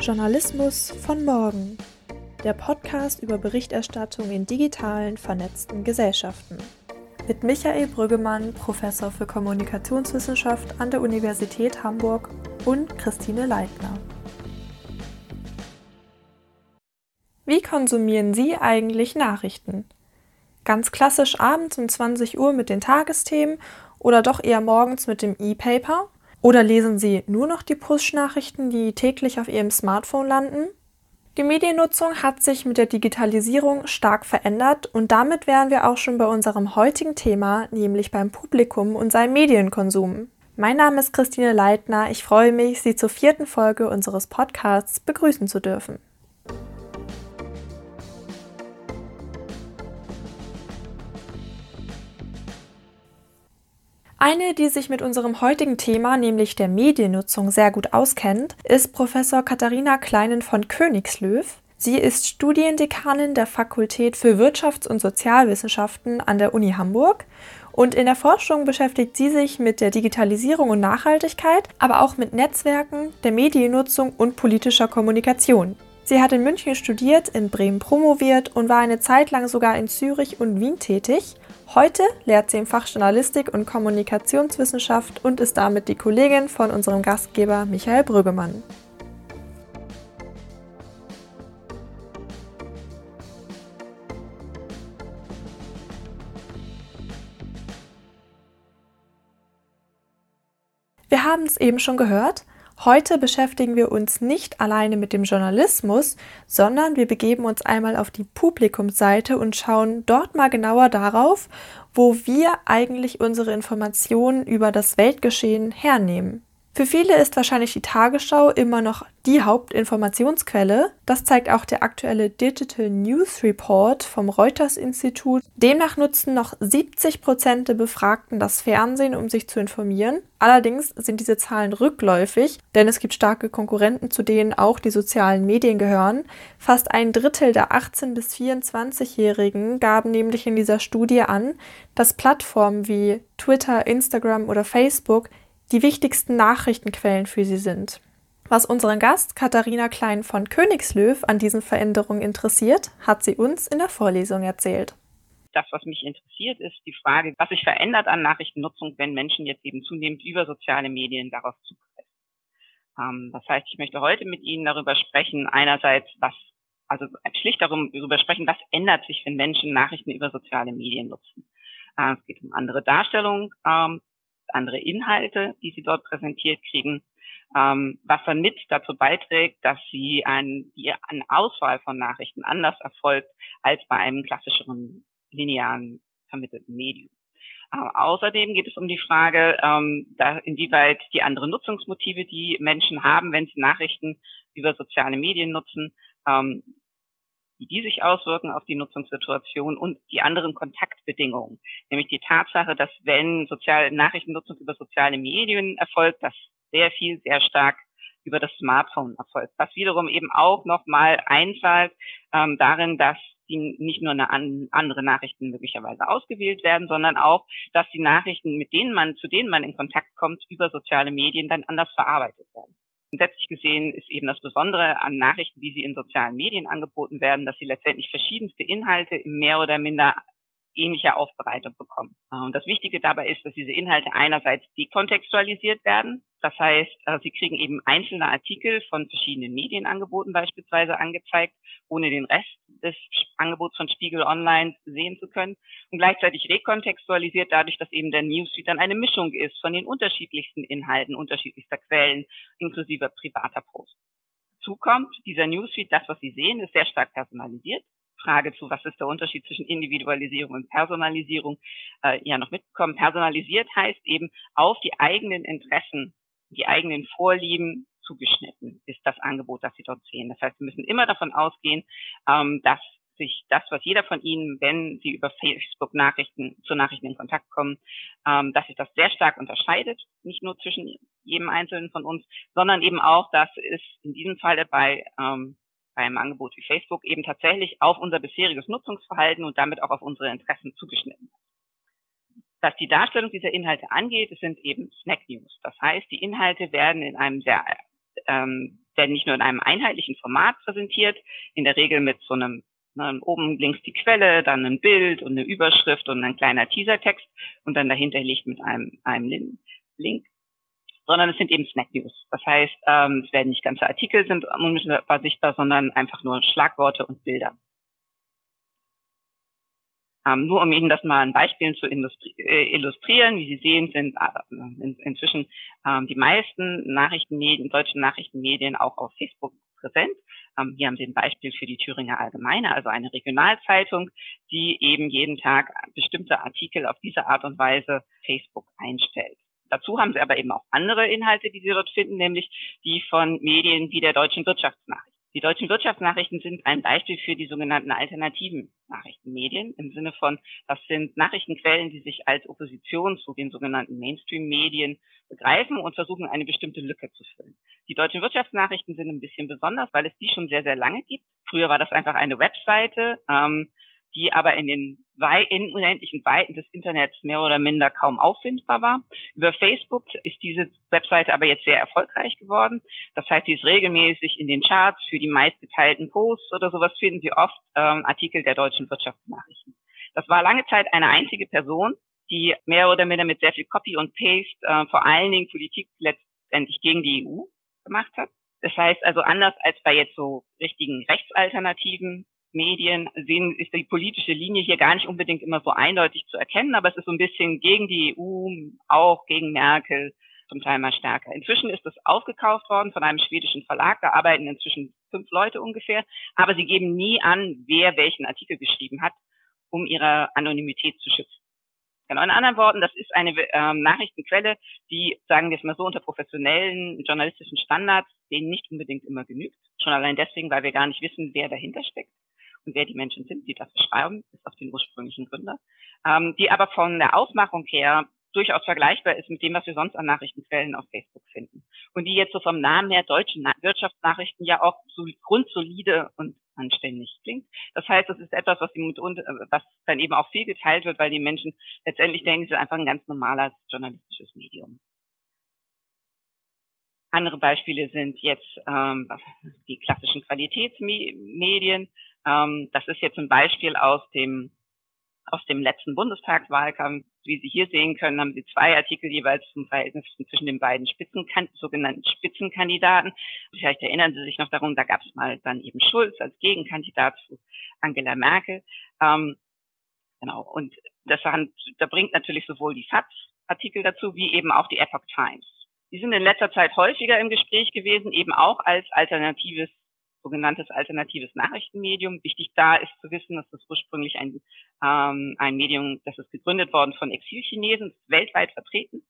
Journalismus von morgen. Der Podcast über Berichterstattung in digitalen, vernetzten Gesellschaften. Mit Michael Brüggemann, Professor für Kommunikationswissenschaft an der Universität Hamburg und Christine Leitner. Wie konsumieren Sie eigentlich Nachrichten? Ganz klassisch abends um 20 Uhr mit den Tagesthemen oder doch eher morgens mit dem E-Paper? Oder lesen Sie nur noch die Push-Nachrichten, die täglich auf Ihrem Smartphone landen? Die Mediennutzung hat sich mit der Digitalisierung stark verändert und damit wären wir auch schon bei unserem heutigen Thema, nämlich beim Publikum und seinem Medienkonsum. Mein Name ist Christine Leitner. Ich freue mich, Sie zur vierten Folge unseres Podcasts begrüßen zu dürfen. Eine, die sich mit unserem heutigen Thema, nämlich der Mediennutzung, sehr gut auskennt, ist Professor Katharina Kleinen von Königslöw. Sie ist Studiendekanin der Fakultät für Wirtschafts- und Sozialwissenschaften an der Uni Hamburg und in der Forschung beschäftigt sie sich mit der Digitalisierung und Nachhaltigkeit, aber auch mit Netzwerken, der Mediennutzung und politischer Kommunikation. Sie hat in München studiert, in Bremen promoviert und war eine Zeit lang sogar in Zürich und Wien tätig Heute lehrt sie im Fach Journalistik und Kommunikationswissenschaft und ist damit die Kollegin von unserem Gastgeber Michael Brüggemann. Wir haben es eben schon gehört. Heute beschäftigen wir uns nicht alleine mit dem Journalismus, sondern wir begeben uns einmal auf die Publikumsseite und schauen dort mal genauer darauf, wo wir eigentlich unsere Informationen über das Weltgeschehen hernehmen. Für viele ist wahrscheinlich die Tagesschau immer noch die Hauptinformationsquelle. Das zeigt auch der aktuelle Digital News Report vom Reuters Institut. Demnach nutzen noch 70 Prozent der Befragten das Fernsehen, um sich zu informieren. Allerdings sind diese Zahlen rückläufig, denn es gibt starke Konkurrenten, zu denen auch die sozialen Medien gehören. Fast ein Drittel der 18- bis 24-Jährigen gaben nämlich in dieser Studie an, dass Plattformen wie Twitter, Instagram oder Facebook die wichtigsten Nachrichtenquellen für sie sind. Was unseren Gast Katharina Klein von Königslöw an diesen Veränderungen interessiert, hat sie uns in der Vorlesung erzählt. Das, was mich interessiert, ist die Frage, was sich verändert an Nachrichtennutzung, wenn Menschen jetzt eben zunehmend über soziale Medien darauf zugreifen. Ähm, das heißt, ich möchte heute mit Ihnen darüber sprechen, einerseits, was, also schlicht darüber sprechen, was ändert sich, wenn Menschen Nachrichten über soziale Medien nutzen. Äh, es geht um andere Darstellungen ähm, andere Inhalte, die sie dort präsentiert kriegen, ähm, was dann mit dazu beiträgt, dass sie ein, die, eine Auswahl von Nachrichten anders erfolgt als bei einem klassischeren linearen vermittelten Medium. Äh, außerdem geht es um die Frage, ähm, da, inwieweit die anderen Nutzungsmotive, die Menschen haben, wenn sie Nachrichten über soziale Medien nutzen, ähm, wie die sich auswirken auf die Nutzungssituation und die anderen Kontaktbedingungen. Nämlich die Tatsache, dass wenn soziale Nachrichtennutzung über soziale Medien erfolgt, dass sehr viel, sehr stark über das Smartphone erfolgt. Was wiederum eben auch nochmal einzahlt ähm, darin, dass die nicht nur eine an, andere Nachrichten möglicherweise ausgewählt werden, sondern auch, dass die Nachrichten, mit denen man, zu denen man in Kontakt kommt, über soziale Medien dann anders verarbeitet werden. Grundsätzlich gesehen ist eben das Besondere an Nachrichten, wie sie in sozialen Medien angeboten werden, dass sie letztendlich verschiedenste Inhalte im mehr oder minder ähnlicher Aufbereitung bekommen. Und das Wichtige dabei ist, dass diese Inhalte einerseits dekontextualisiert werden. Das heißt, äh, sie kriegen eben einzelne Artikel von verschiedenen Medienangeboten beispielsweise angezeigt, ohne den Rest des Angebots von Spiegel Online sehen zu können. Und gleichzeitig rekontextualisiert dadurch, dass eben der Newsfeed dann eine Mischung ist von den unterschiedlichsten Inhalten, unterschiedlichster Quellen, inklusive privater Posts. Zukommt dieser Newsfeed, das, was Sie sehen, ist sehr stark personalisiert. Frage zu, was ist der Unterschied zwischen Individualisierung und Personalisierung, äh, ja noch mitbekommen. Personalisiert heißt eben auf die eigenen Interessen, die eigenen Vorlieben zugeschnitten ist das Angebot, das Sie dort sehen. Das heißt, Sie müssen immer davon ausgehen, ähm, dass sich das, was jeder von Ihnen, wenn Sie über Facebook Nachrichten zu Nachrichten in Kontakt kommen, ähm, dass sich das sehr stark unterscheidet, nicht nur zwischen jedem Einzelnen von uns, sondern eben auch, dass es in diesem Falle bei ähm, beim Angebot wie Facebook eben tatsächlich auf unser bisheriges Nutzungsverhalten und damit auch auf unsere Interessen zugeschnitten. Was die Darstellung dieser Inhalte angeht, es sind eben Snack News. Das heißt, die Inhalte werden in einem sehr ähm, werden nicht nur in einem einheitlichen Format präsentiert, in der Regel mit so einem ne, oben links die Quelle, dann ein Bild und eine Überschrift und ein kleiner Teasertext und dann dahinter liegt mit einem, einem Link, sondern es sind eben Snack News. Das heißt, ähm, es werden nicht ganze Artikel sind unmittelbar sichtbar, sondern einfach nur Schlagworte und Bilder. Ähm, nur um Ihnen das mal an Beispielen zu äh, illustrieren, wie Sie sehen, sind äh, in, inzwischen ähm, die meisten Nachrichtenmedien, deutschen Nachrichtenmedien auch auf Facebook präsent. Ähm, hier haben Sie ein Beispiel für die Thüringer Allgemeine, also eine Regionalzeitung, die eben jeden Tag bestimmte Artikel auf diese Art und Weise Facebook einstellt. Dazu haben Sie aber eben auch andere Inhalte, die Sie dort finden, nämlich die von Medien wie der Deutschen Wirtschaftsnachricht. Die deutschen Wirtschaftsnachrichten sind ein Beispiel für die sogenannten alternativen Nachrichtenmedien im Sinne von, das sind Nachrichtenquellen, die sich als Opposition zu den sogenannten Mainstream-Medien begreifen und versuchen, eine bestimmte Lücke zu füllen. Die deutschen Wirtschaftsnachrichten sind ein bisschen besonders, weil es die schon sehr, sehr lange gibt. Früher war das einfach eine Webseite, ähm, die aber in den in unendlichen Weiten des Internets mehr oder minder kaum auffindbar war. Über Facebook ist diese Webseite aber jetzt sehr erfolgreich geworden. Das heißt, sie ist regelmäßig in den Charts für die meistgeteilten Posts oder sowas finden Sie oft ähm, Artikel der deutschen Wirtschaftsnachrichten. Das war lange Zeit eine einzige Person, die mehr oder minder mit sehr viel Copy und Paste äh, vor allen Dingen Politik letztendlich gegen die EU gemacht hat. Das heißt also anders als bei jetzt so richtigen Rechtsalternativen Medien sehen, ist die politische Linie hier gar nicht unbedingt immer so eindeutig zu erkennen, aber es ist so ein bisschen gegen die EU, auch gegen Merkel, zum Teil mal stärker. Inzwischen ist es aufgekauft worden von einem schwedischen Verlag. Da arbeiten inzwischen fünf Leute ungefähr, aber sie geben nie an, wer welchen Artikel geschrieben hat, um ihre Anonymität zu schützen. Genau, in anderen Worten, das ist eine ähm, Nachrichtenquelle, die, sagen wir es mal so, unter professionellen journalistischen Standards denen nicht unbedingt immer genügt. Schon allein deswegen, weil wir gar nicht wissen, wer dahinter steckt und wer die Menschen sind, die das beschreiben, ist auf den ursprünglichen Gründer, ähm, die aber von der Ausmachung her durchaus vergleichbar ist mit dem, was wir sonst an Nachrichtenquellen auf Facebook finden. Und die jetzt so vom Namen her deutschen Wirtschaftsnachrichten ja auch so grundsolide und anständig klingt. Das heißt, das ist etwas, was, mit, was dann eben auch viel geteilt wird, weil die Menschen letztendlich denken, es ist einfach ein ganz normales journalistisches Medium. Andere Beispiele sind jetzt ähm, die klassischen Qualitätsmedien. Ähm, das ist jetzt ein Beispiel aus dem aus dem letzten Bundestagswahlkampf. Wie Sie hier sehen können, haben Sie zwei Artikel jeweils zum Verhältnis zwischen den beiden Spitzenkan sogenannten Spitzenkandidaten. Vielleicht erinnern Sie sich noch darum, da gab es mal dann eben Schulz als Gegenkandidat zu Angela Merkel. Ähm, genau. Und das da bringt natürlich sowohl die FATS-Artikel dazu, wie eben auch die Epoch Times. Die sind in letzter Zeit häufiger im Gespräch gewesen, eben auch als alternatives, sogenanntes alternatives Nachrichtenmedium. Wichtig da ist zu wissen, dass das ursprünglich ein, ähm, ein Medium, das ist gegründet worden von Exilchinesen, weltweit vertreten,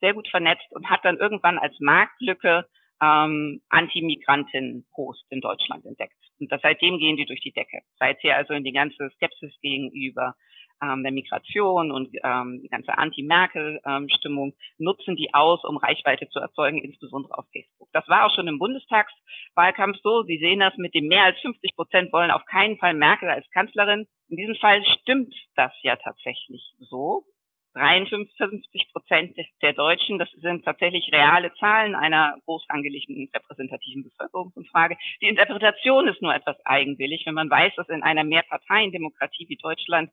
sehr gut vernetzt und hat dann irgendwann als Marktlücke ähm, Anti-Migranten-Post in Deutschland entdeckt. Und das, seitdem gehen die durch die Decke. Seither also in die ganze Skepsis gegenüber ähm, der Migration und ähm, die ganze Anti-Merkel-Stimmung nutzen die aus, um Reichweite zu erzeugen, insbesondere auf Facebook. Das war auch schon im Bundestagswahlkampf so. Sie sehen das mit dem mehr als 50 Prozent wollen auf keinen Fall Merkel als Kanzlerin. In diesem Fall stimmt das ja tatsächlich so. 53 Prozent der Deutschen, das sind tatsächlich reale Zahlen einer groß angelegten repräsentativen Bevölkerungsumfrage. Die Interpretation ist nur etwas eigenwillig, wenn man weiß, dass in einer Mehrparteiendemokratie wie Deutschland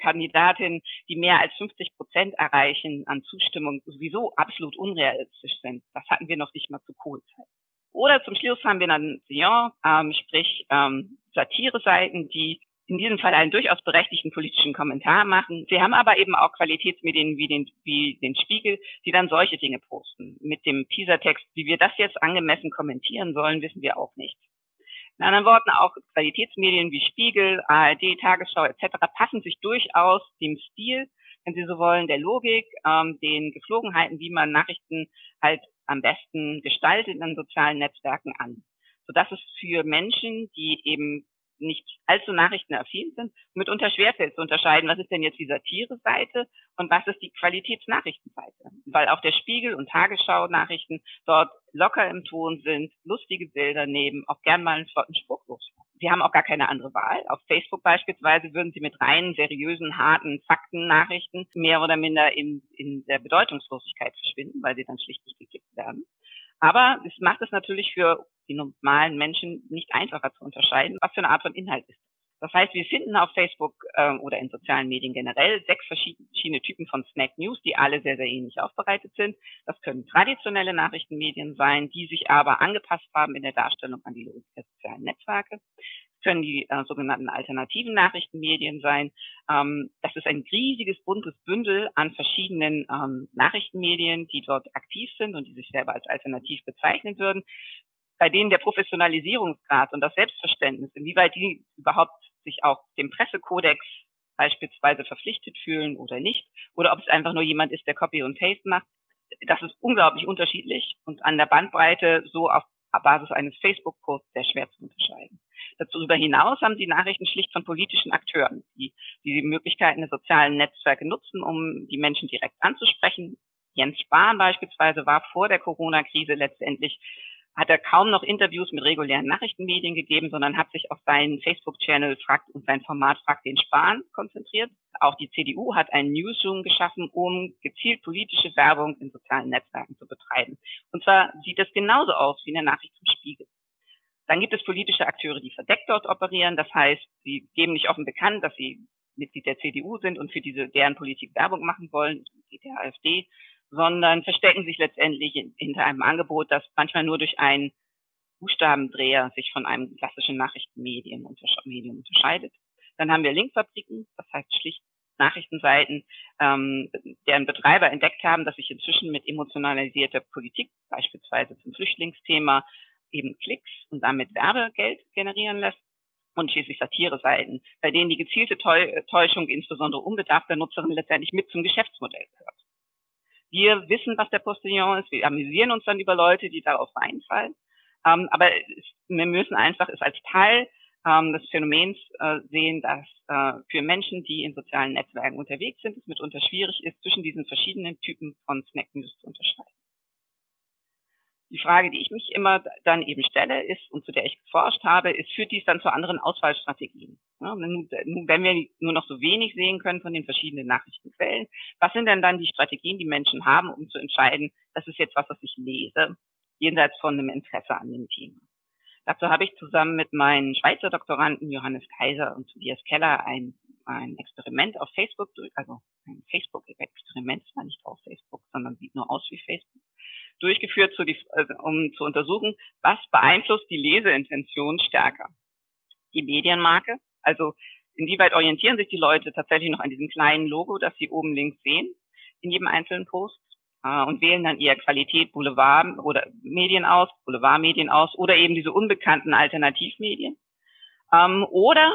Kandidatinnen, die mehr als 50 Prozent erreichen an Zustimmung, sowieso absolut unrealistisch sind. Das hatten wir noch nicht mal zu Kohlzeit. Oder zum Schluss haben wir dann Sion, ähm, sprich ähm, Satire-Seiten, die in diesem Fall einen durchaus berechtigten politischen Kommentar machen. Sie haben aber eben auch Qualitätsmedien wie den, wie den Spiegel, die dann solche Dinge posten. Mit dem Teasertext, wie wir das jetzt angemessen kommentieren sollen, wissen wir auch nicht. In anderen Worten, auch Qualitätsmedien wie Spiegel, ARD, Tagesschau etc. passen sich durchaus dem Stil, wenn Sie so wollen, der Logik, ähm, den Geflogenheiten, wie man Nachrichten halt am besten gestaltet in sozialen Netzwerken an. Sodass es für Menschen, die eben nicht allzu nachrichtenaffin sind, mitunter schwerfällt zu unterscheiden, was ist denn jetzt die Satire-Seite und was ist die Qualitätsnachrichtenseite. Weil auch der Spiegel und Tagesschau-Nachrichten dort locker im Ton sind, lustige Bilder nehmen, auch gern mal einen flotten Spruch los. Sie haben auch gar keine andere Wahl. Auf Facebook beispielsweise würden Sie mit reinen, seriösen, harten Fakten-Nachrichten mehr oder minder in, in der Bedeutungslosigkeit verschwinden, weil sie dann schlicht nicht gekippt werden. Aber es macht es natürlich für die normalen Menschen nicht einfacher zu unterscheiden, was für eine Art von Inhalt ist. Das heißt, wir finden auf Facebook äh, oder in sozialen Medien generell sechs verschiedene Typen von Snack News, die alle sehr, sehr ähnlich aufbereitet sind. Das können traditionelle Nachrichtenmedien sein, die sich aber angepasst haben in der Darstellung an die Logik der sozialen Netzwerke. Das können die äh, sogenannten alternativen Nachrichtenmedien sein. Ähm, das ist ein riesiges, buntes Bündel an verschiedenen ähm, Nachrichtenmedien, die dort aktiv sind und die sich selber als alternativ bezeichnen würden bei denen der Professionalisierungsgrad und das Selbstverständnis, inwieweit die überhaupt sich auch dem Pressekodex beispielsweise verpflichtet fühlen oder nicht, oder ob es einfach nur jemand ist, der Copy und Paste macht, das ist unglaublich unterschiedlich und an der Bandbreite so auf Basis eines Facebook-Posts sehr schwer zu unterscheiden. Darüber hinaus haben die Nachrichten schlicht von politischen Akteuren, die die Möglichkeiten der sozialen Netzwerke nutzen, um die Menschen direkt anzusprechen. Jens Spahn beispielsweise war vor der Corona-Krise letztendlich hat er kaum noch Interviews mit regulären Nachrichtenmedien gegeben, sondern hat sich auf seinen Facebook-Channel und sein Format Fragt den Spahn konzentriert. Auch die CDU hat einen Newsroom geschaffen, um gezielt politische Werbung in sozialen Netzwerken zu betreiben. Und zwar sieht es genauso aus wie in der Nachricht zum Spiegel. Dann gibt es politische Akteure, die verdeckt dort operieren. Das heißt, sie geben nicht offen bekannt, dass sie Mitglied der CDU sind und für diese deren Politik Werbung machen wollen, wie der AfD, sondern verstecken sich letztendlich hinter einem Angebot, das manchmal nur durch einen Buchstabendreher sich von einem klassischen Nachrichtenmedium unterscheidet. Dann haben wir Linkfabriken, das heißt schlicht Nachrichtenseiten, ähm, deren Betreiber entdeckt haben, dass sich inzwischen mit emotionalisierter Politik, beispielsweise zum Flüchtlingsthema, eben Klicks und damit Werbegeld generieren lässt. Und schließlich Satire-Seiten, bei denen die gezielte Täuschung insbesondere unbedarfter Nutzerinnen letztendlich mit zum Geschäftsmodell gehört. Wir wissen, was der Postillon ist. Wir amüsieren uns dann über Leute, die darauf reinfallen. Ähm, aber wir müssen einfach es als Teil ähm, des Phänomens äh, sehen, dass äh, für Menschen, die in sozialen Netzwerken unterwegs sind, es mitunter schwierig ist, zwischen diesen verschiedenen Typen von Snack News zu unterscheiden. Die Frage, die ich mich immer dann eben stelle, ist, und zu der ich geforscht habe, ist, führt dies dann zu anderen Auswahlstrategien? Ja, wenn wir nur noch so wenig sehen können von den verschiedenen Nachrichtenquellen, was sind denn dann die Strategien, die Menschen haben, um zu entscheiden, das ist jetzt was, was ich lese, jenseits von einem Interesse an dem Thema? Dazu habe ich zusammen mit meinen Schweizer Doktoranden Johannes Kaiser und Tobias Keller ein, ein Experiment auf Facebook, also ein Facebook-Experiment, zwar nicht auf Facebook, sondern sieht nur aus wie Facebook, durchgeführt, zu die, also, um zu untersuchen, was beeinflusst die Leseintention stärker. Die Medienmarke, also inwieweit orientieren sich die Leute tatsächlich noch an diesem kleinen Logo, das sie oben links sehen, in jedem einzelnen Post, äh, und wählen dann eher Qualität Boulevard oder Medien aus, Boulevardmedien aus oder eben diese unbekannten Alternativmedien. Ähm, oder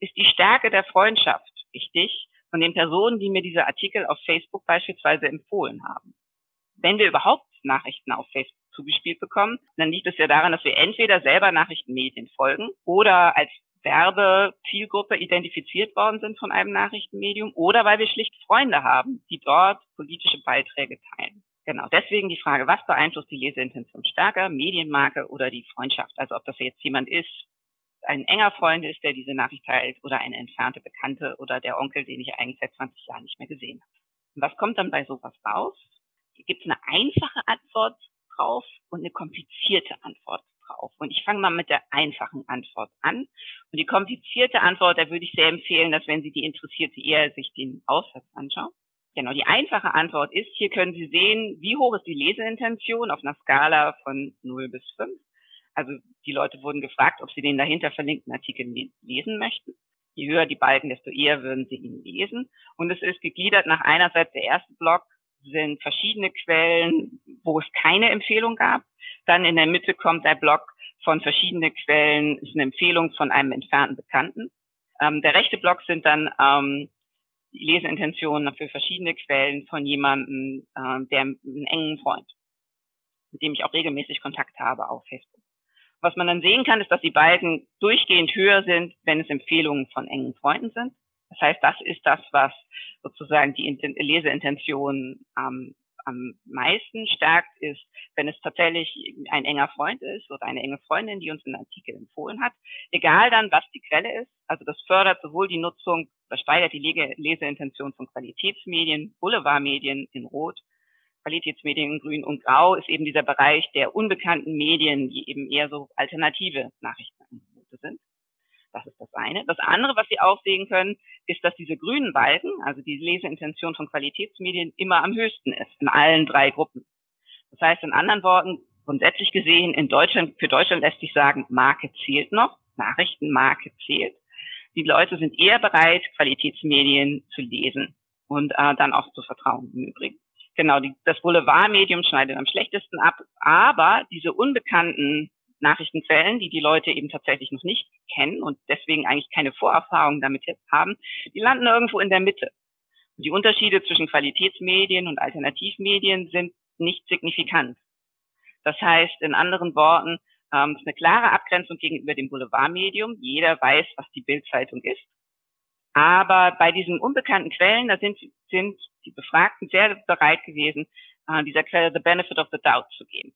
ist die Stärke der Freundschaft wichtig von den Personen, die mir diese Artikel auf Facebook beispielsweise empfohlen haben? Wenn wir überhaupt Nachrichten auf Facebook zugespielt bekommen, dann liegt es ja daran, dass wir entweder selber Nachrichtenmedien folgen oder als Werbezielgruppe identifiziert worden sind von einem Nachrichtenmedium oder weil wir schlicht Freunde haben, die dort politische Beiträge teilen. Genau, deswegen die Frage, was beeinflusst die Leseintention stärker, Medienmarke oder die Freundschaft? Also ob das jetzt jemand ist, ein enger Freund ist, der diese Nachricht teilt oder eine entfernte Bekannte oder der Onkel, den ich eigentlich seit 20 Jahren nicht mehr gesehen habe. Und was kommt dann bei sowas raus? gibt es eine einfache Antwort drauf und eine komplizierte Antwort drauf. Und ich fange mal mit der einfachen Antwort an. Und die komplizierte Antwort, da würde ich sehr empfehlen, dass wenn Sie die interessiert, Sie eher sich den Aussatz anschauen. Genau, die einfache Antwort ist, hier können Sie sehen, wie hoch ist die Leseintention auf einer Skala von 0 bis 5. Also die Leute wurden gefragt, ob sie den dahinter verlinkten Artikel lesen möchten. Je höher die Balken, desto eher würden sie ihn lesen. Und es ist gegliedert nach einerseits der erste Block sind verschiedene Quellen, wo es keine Empfehlung gab. Dann in der Mitte kommt der Block von verschiedenen Quellen, ist eine Empfehlung von einem entfernten Bekannten. Ähm, der rechte Block sind dann ähm, Leseintentionen für verschiedene Quellen von jemandem, ähm, der einen engen Freund, mit dem ich auch regelmäßig Kontakt habe auf Facebook. Was man dann sehen kann, ist, dass die beiden durchgehend höher sind, wenn es Empfehlungen von engen Freunden sind. Das heißt, das ist das, was sozusagen die Leseintention am, am meisten stärkt, ist, wenn es tatsächlich ein enger Freund ist oder eine enge Freundin, die uns einen Artikel empfohlen hat. Egal dann, was die Quelle ist. Also das fördert sowohl die Nutzung, das steigert die Leseintention von Qualitätsmedien, Boulevardmedien in Rot, Qualitätsmedien in Grün und Grau ist eben dieser Bereich der unbekannten Medien, die eben eher so alternative Nachrichtenangebote sind. Das ist das eine. Das andere, was Sie auch sehen können, ist, dass diese grünen Balken, also die Leseintention von Qualitätsmedien, immer am höchsten ist in allen drei Gruppen. Das heißt, in anderen Worten, grundsätzlich gesehen, in Deutschland, für Deutschland lässt sich sagen, Marke zählt noch, Nachrichtenmarke zählt. Die Leute sind eher bereit, Qualitätsmedien zu lesen und äh, dann auch zu vertrauen im Übrigen. Genau, die, das Boulevardmedium schneidet am schlechtesten ab, aber diese unbekannten Nachrichtenquellen, die die Leute eben tatsächlich noch nicht kennen und deswegen eigentlich keine Vorerfahrung damit jetzt haben, die landen irgendwo in der Mitte. Die Unterschiede zwischen Qualitätsmedien und Alternativmedien sind nicht signifikant. Das heißt, in anderen Worten, ähm, ist eine klare Abgrenzung gegenüber dem Boulevardmedium. Jeder weiß, was die Bildzeitung ist. Aber bei diesen unbekannten Quellen, da sind, sind die Befragten sehr bereit gewesen, äh, dieser Quelle the benefit of the doubt zu geben.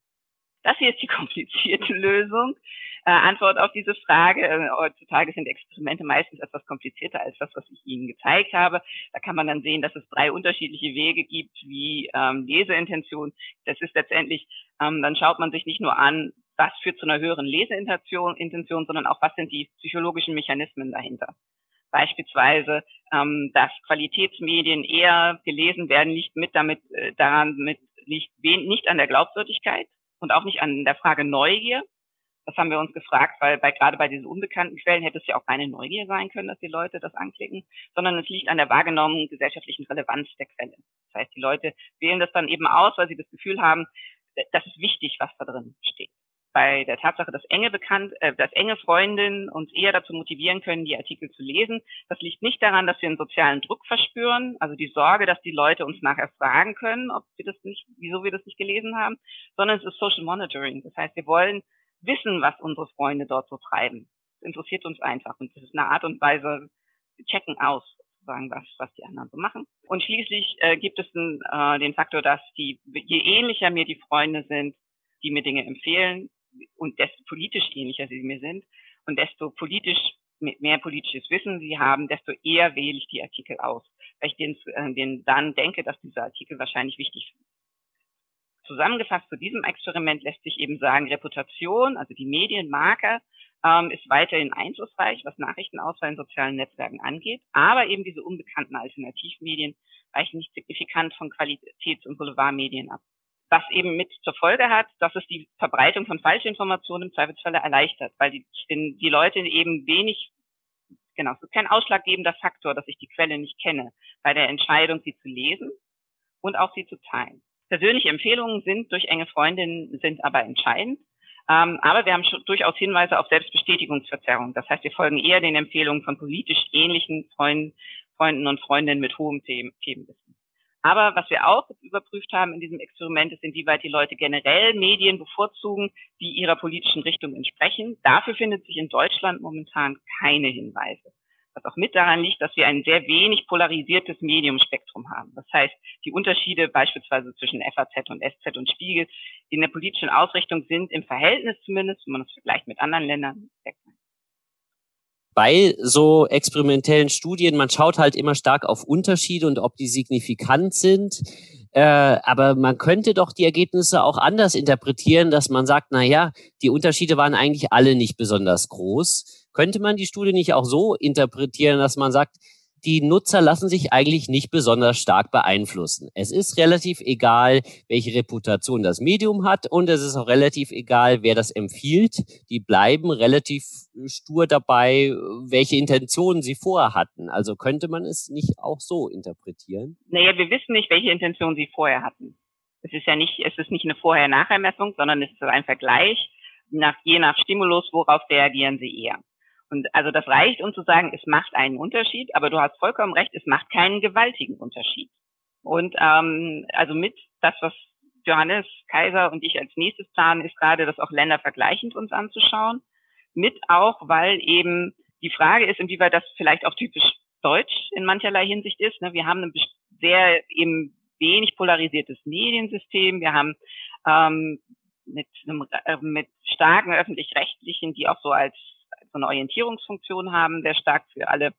Das hier ist die komplizierte Lösung. Äh, Antwort auf diese Frage. Äh, heutzutage sind Experimente meistens etwas komplizierter als das, was ich Ihnen gezeigt habe. Da kann man dann sehen, dass es drei unterschiedliche Wege gibt, wie ähm, Leseintention. Das ist letztendlich, ähm, dann schaut man sich nicht nur an, was führt zu einer höheren Leseintention, Intention, sondern auch, was sind die psychologischen Mechanismen dahinter. Beispielsweise, ähm, dass Qualitätsmedien eher gelesen werden, nicht mit damit äh, daran mit nicht, nicht an der Glaubwürdigkeit, und auch nicht an der Frage Neugier. Das haben wir uns gefragt, weil bei, gerade bei diesen unbekannten Quellen hätte es ja auch keine Neugier sein können, dass die Leute das anklicken, sondern es liegt an der wahrgenommenen gesellschaftlichen Relevanz der Quelle. Das heißt, die Leute wählen das dann eben aus, weil sie das Gefühl haben, das ist wichtig, was da drin steht bei der Tatsache, dass enge bekannt, äh, dass enge Freundinnen uns eher dazu motivieren können, die Artikel zu lesen. Das liegt nicht daran, dass wir einen sozialen Druck verspüren, also die Sorge, dass die Leute uns nachher fragen können, ob wir das nicht, wieso wir das nicht gelesen haben, sondern es ist Social Monitoring. Das heißt, wir wollen wissen, was unsere Freunde dort so treiben. Das interessiert uns einfach und das ist eine Art und Weise, checken aus, sozusagen, was, was die anderen so machen. Und schließlich äh, gibt es den, äh, den Faktor, dass die, je ähnlicher mir die Freunde sind, die mir Dinge empfehlen, und desto politisch ähnlicher sie mir sind und desto politisch mehr politisches Wissen sie haben, desto eher wähle ich die Artikel aus, weil ich den, äh, den dann denke, dass dieser Artikel wahrscheinlich wichtig ist. Zusammengefasst zu diesem Experiment lässt sich eben sagen, Reputation, also die Medienmarke, ähm, ist weiterhin einflussreich, was Nachrichtenauswahl in sozialen Netzwerken angeht, aber eben diese unbekannten Alternativmedien weichen nicht signifikant von Qualitäts- und Boulevardmedien ab was eben mit zur Folge hat, dass es die Verbreitung von Falschinformationen im Zweifelsfalle erleichtert, weil die, die Leute eben wenig, genau, es ist kein ausschlaggebender Faktor, dass ich die Quelle nicht kenne, bei der Entscheidung, sie zu lesen und auch sie zu teilen. Persönliche Empfehlungen sind durch enge Freundinnen, sind aber entscheidend. Ähm, aber wir haben schon durchaus Hinweise auf Selbstbestätigungsverzerrung. Das heißt, wir folgen eher den Empfehlungen von politisch ähnlichen Freunden, Freunden und Freundinnen mit hohem Themenwissen. Aber was wir auch überprüft haben in diesem Experiment ist, inwieweit die Leute generell Medien bevorzugen, die ihrer politischen Richtung entsprechen. Dafür findet sich in Deutschland momentan keine Hinweise. Was auch mit daran liegt, dass wir ein sehr wenig polarisiertes Mediumspektrum haben. Das heißt, die Unterschiede beispielsweise zwischen FAZ und SZ und Spiegel in der politischen Ausrichtung sind im Verhältnis zumindest, wenn man es vergleicht mit anderen Ländern, sehr klein bei so experimentellen Studien, man schaut halt immer stark auf Unterschiede und ob die signifikant sind. Äh, aber man könnte doch die Ergebnisse auch anders interpretieren, dass man sagt, na ja, die Unterschiede waren eigentlich alle nicht besonders groß. Könnte man die Studie nicht auch so interpretieren, dass man sagt, die Nutzer lassen sich eigentlich nicht besonders stark beeinflussen. Es ist relativ egal, welche Reputation das Medium hat und es ist auch relativ egal, wer das empfiehlt. Die bleiben relativ stur dabei, welche Intentionen sie vorher hatten. Also könnte man es nicht auch so interpretieren? Naja, wir wissen nicht, welche Intentionen sie vorher hatten. Es ist ja nicht, es ist nicht eine Vorher-Nachher-Messung, sondern es ist ein Vergleich nach, je nach Stimulus, worauf reagieren sie eher. Und also das reicht, um zu sagen, es macht einen Unterschied, aber du hast vollkommen recht, es macht keinen gewaltigen Unterschied. Und ähm, also mit das, was Johannes Kaiser und ich als nächstes planen, ist gerade das auch ländervergleichend uns anzuschauen. Mit auch, weil eben die Frage ist, inwieweit das vielleicht auch typisch deutsch in mancherlei Hinsicht ist. Ne? Wir haben ein sehr eben wenig polarisiertes Mediensystem. Wir haben ähm, mit, einem, äh, mit starken öffentlich-rechtlichen, die auch so als so eine Orientierungsfunktion haben, sehr stark für alle.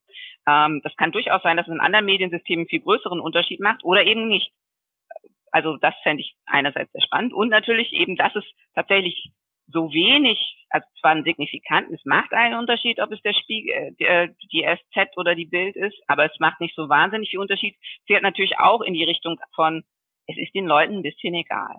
Ähm, das kann durchaus sein, dass es in anderen Mediensystemen viel größeren Unterschied macht oder eben nicht. Also das fände ich einerseits sehr spannend und natürlich eben, dass es tatsächlich so wenig, also zwar ein signifikanten, es macht einen Unterschied, ob es der Spiegel, äh, die SZ oder die Bild ist, aber es macht nicht so wahnsinnig viel Unterschied. Zählt natürlich auch in die Richtung von, es ist den Leuten ein bisschen egal.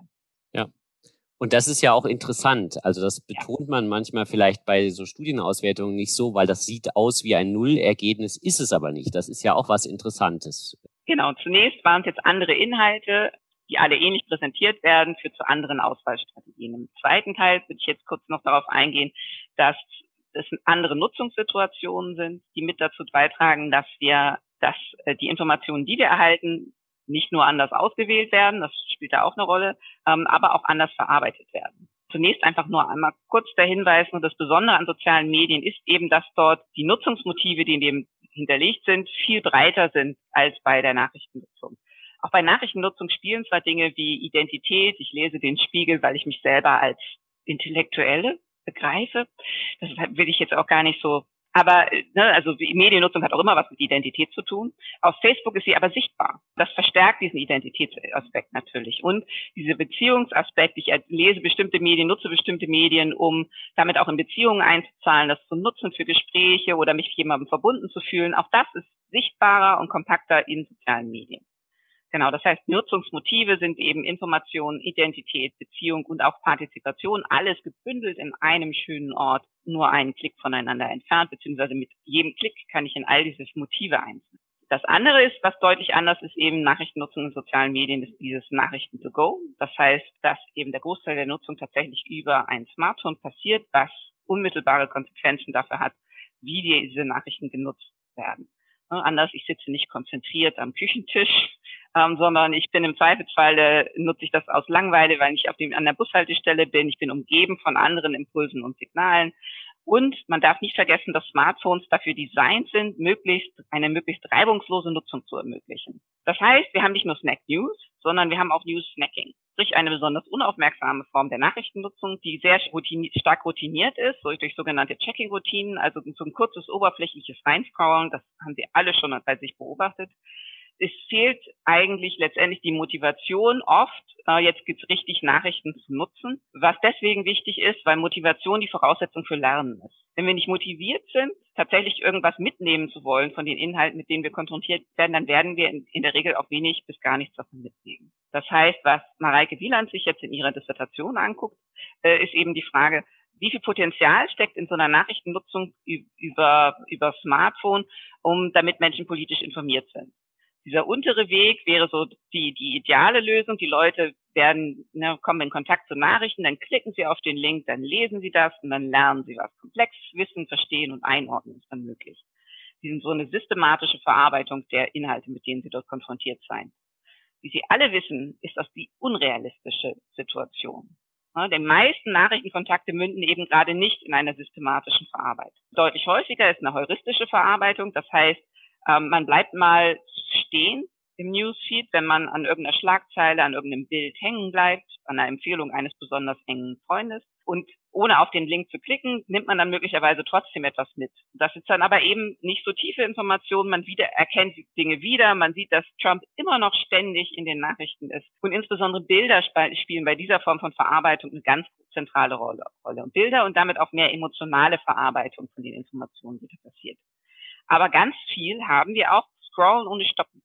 Und das ist ja auch interessant. Also das betont man manchmal vielleicht bei so Studienauswertungen nicht so, weil das sieht aus wie ein Nullergebnis, ist es aber nicht. Das ist ja auch was Interessantes. Genau, zunächst waren es jetzt andere Inhalte, die alle ähnlich präsentiert werden, für zu anderen Auswahlstrategien. Im zweiten Teil würde ich jetzt kurz noch darauf eingehen, dass es andere Nutzungssituationen sind, die mit dazu beitragen, dass wir, dass äh, die Informationen, die wir erhalten, nicht nur anders ausgewählt werden, das spielt da auch eine Rolle, ähm, aber auch anders verarbeitet werden. Zunächst einfach nur einmal kurz der Hinweis, nur das Besondere an sozialen Medien ist eben, dass dort die Nutzungsmotive, die in dem hinterlegt sind, viel breiter sind als bei der Nachrichtennutzung. Auch bei Nachrichtennutzung spielen zwar Dinge wie Identität, ich lese den Spiegel, weil ich mich selber als Intellektuelle begreife. Das will ich jetzt auch gar nicht so aber ne, also die Mediennutzung hat auch immer was mit Identität zu tun. Auf Facebook ist sie aber sichtbar. Das verstärkt diesen Identitätsaspekt natürlich. Und diese Beziehungsaspekt, ich lese bestimmte Medien, nutze bestimmte Medien, um damit auch in Beziehungen einzuzahlen, das zu nutzen für Gespräche oder mich jemandem verbunden zu fühlen. Auch das ist sichtbarer und kompakter in sozialen Medien. Genau, das heißt, Nutzungsmotive sind eben Information, Identität, Beziehung und auch Partizipation, alles gebündelt in einem schönen Ort, nur einen Klick voneinander entfernt, beziehungsweise mit jedem Klick kann ich in all diese Motive einzeln. Das andere ist, was deutlich anders ist, eben Nachrichtennutzung in sozialen Medien, ist dieses Nachrichten to go. Das heißt, dass eben der Großteil der Nutzung tatsächlich über ein Smartphone passiert, was unmittelbare Konsequenzen dafür hat, wie diese Nachrichten genutzt werden. Anders, ich sitze nicht konzentriert am Küchentisch, ähm, sondern ich bin im Zweifelsfall, nutze ich das aus Langeweile, weil ich auf dem, an der Bushaltestelle bin. Ich bin umgeben von anderen Impulsen und Signalen. Und man darf nicht vergessen, dass Smartphones dafür designt sind, möglichst eine möglichst reibungslose Nutzung zu ermöglichen. Das heißt, wir haben nicht nur Snack News, sondern wir haben auch News Snacking. Sprich eine besonders unaufmerksame Form der Nachrichtennutzung, die sehr routini stark routiniert ist, durch, durch sogenannte Checking-Routinen, also so ein kurzes oberflächliches Reinscrollen, das haben Sie alle schon bei sich beobachtet es fehlt eigentlich letztendlich die Motivation oft, äh, jetzt gibt's richtig Nachrichten zu nutzen, was deswegen wichtig ist, weil Motivation die Voraussetzung für Lernen ist. Wenn wir nicht motiviert sind, tatsächlich irgendwas mitnehmen zu wollen von den Inhalten, mit denen wir konfrontiert werden, dann werden wir in, in der Regel auch wenig bis gar nichts davon mitnehmen. Das heißt, was Mareike Wieland sich jetzt in ihrer Dissertation anguckt, äh, ist eben die Frage, wie viel Potenzial steckt in so einer Nachrichtennutzung über, über Smartphone, um damit Menschen politisch informiert sind dieser untere Weg wäre so die, die ideale Lösung. Die Leute werden, ne, kommen in Kontakt zu Nachrichten, dann klicken sie auf den Link, dann lesen sie das und dann lernen sie was. Komplex Wissen, Verstehen und Einordnen ist dann möglich. Sie sind so eine systematische Verarbeitung der Inhalte, mit denen sie dort konfrontiert sein. Wie Sie alle wissen, ist das die unrealistische Situation. Ja, die meisten Nachrichtenkontakte münden eben gerade nicht in einer systematischen Verarbeitung. Deutlich häufiger ist eine heuristische Verarbeitung. Das heißt, ähm, man bleibt mal stehen im Newsfeed, wenn man an irgendeiner Schlagzeile, an irgendeinem Bild hängen bleibt, an einer Empfehlung eines besonders engen Freundes. Und ohne auf den Link zu klicken, nimmt man dann möglicherweise trotzdem etwas mit. Das ist dann aber eben nicht so tiefe Information. Man wieder erkennt Dinge wieder. Man sieht, dass Trump immer noch ständig in den Nachrichten ist. Und insbesondere Bilder spielen bei dieser Form von Verarbeitung eine ganz zentrale Rolle. Und Bilder und damit auch mehr emotionale Verarbeitung von den Informationen, die da passiert. Aber ganz viel haben wir auch scrollen ohne stoppen.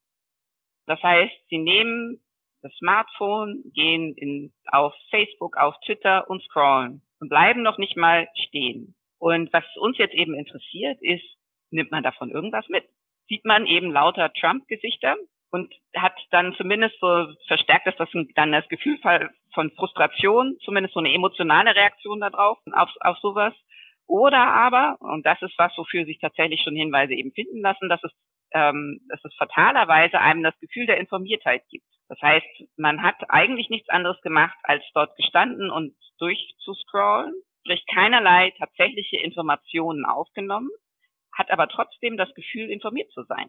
Das heißt, sie nehmen das Smartphone, gehen in, auf Facebook, auf Twitter und scrollen und bleiben noch nicht mal stehen. Und was uns jetzt eben interessiert ist, nimmt man davon irgendwas mit? Sieht man eben lauter Trump-Gesichter und hat dann zumindest so verstärkt ist das dann das Gefühl von Frustration, zumindest so eine emotionale Reaktion darauf, auf, auf sowas. Oder aber, und das ist was, wofür sich tatsächlich schon Hinweise eben finden lassen, dass es, ähm, dass es fatalerweise einem das Gefühl der Informiertheit gibt. Das heißt, man hat eigentlich nichts anderes gemacht, als dort gestanden und durchzuscrollen, sprich keinerlei tatsächliche Informationen aufgenommen, hat aber trotzdem das Gefühl, informiert zu sein.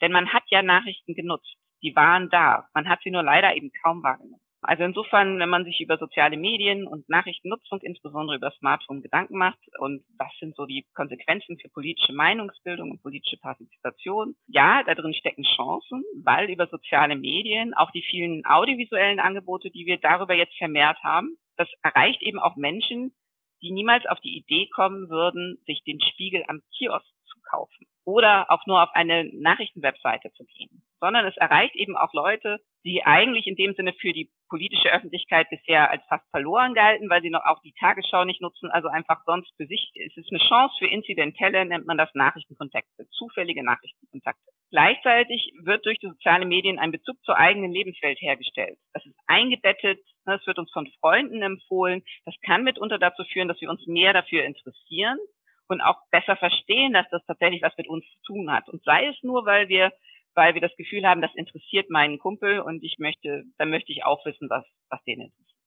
Denn man hat ja Nachrichten genutzt. Die waren da. Man hat sie nur leider eben kaum wahrgenommen. Also insofern, wenn man sich über soziale Medien und Nachrichtennutzung, insbesondere über Smartphone, Gedanken macht und was sind so die Konsequenzen für politische Meinungsbildung und politische Partizipation, ja, da drin stecken Chancen, weil über soziale Medien auch die vielen audiovisuellen Angebote, die wir darüber jetzt vermehrt haben, das erreicht eben auch Menschen, die niemals auf die Idee kommen würden, sich den Spiegel am Kiosk zu kaufen oder auch nur auf eine Nachrichtenwebseite zu gehen, sondern es erreicht eben auch Leute, die eigentlich in dem Sinne für die politische Öffentlichkeit bisher als fast verloren galten, weil sie noch auch die Tagesschau nicht nutzen, also einfach sonst für sich. Es ist eine Chance für inzidentelle, nennt man das Nachrichtenkontakte, zufällige Nachrichtenkontakte. Gleichzeitig wird durch die sozialen Medien ein Bezug zur eigenen Lebenswelt hergestellt. Das ist eingebettet, das ne, wird uns von Freunden empfohlen. Das kann mitunter dazu führen, dass wir uns mehr dafür interessieren und auch besser verstehen, dass das tatsächlich was mit uns zu tun hat. Und sei es nur, weil wir, weil wir das Gefühl haben, das interessiert meinen Kumpel und ich möchte, dann möchte ich auch wissen, was, was den interessiert.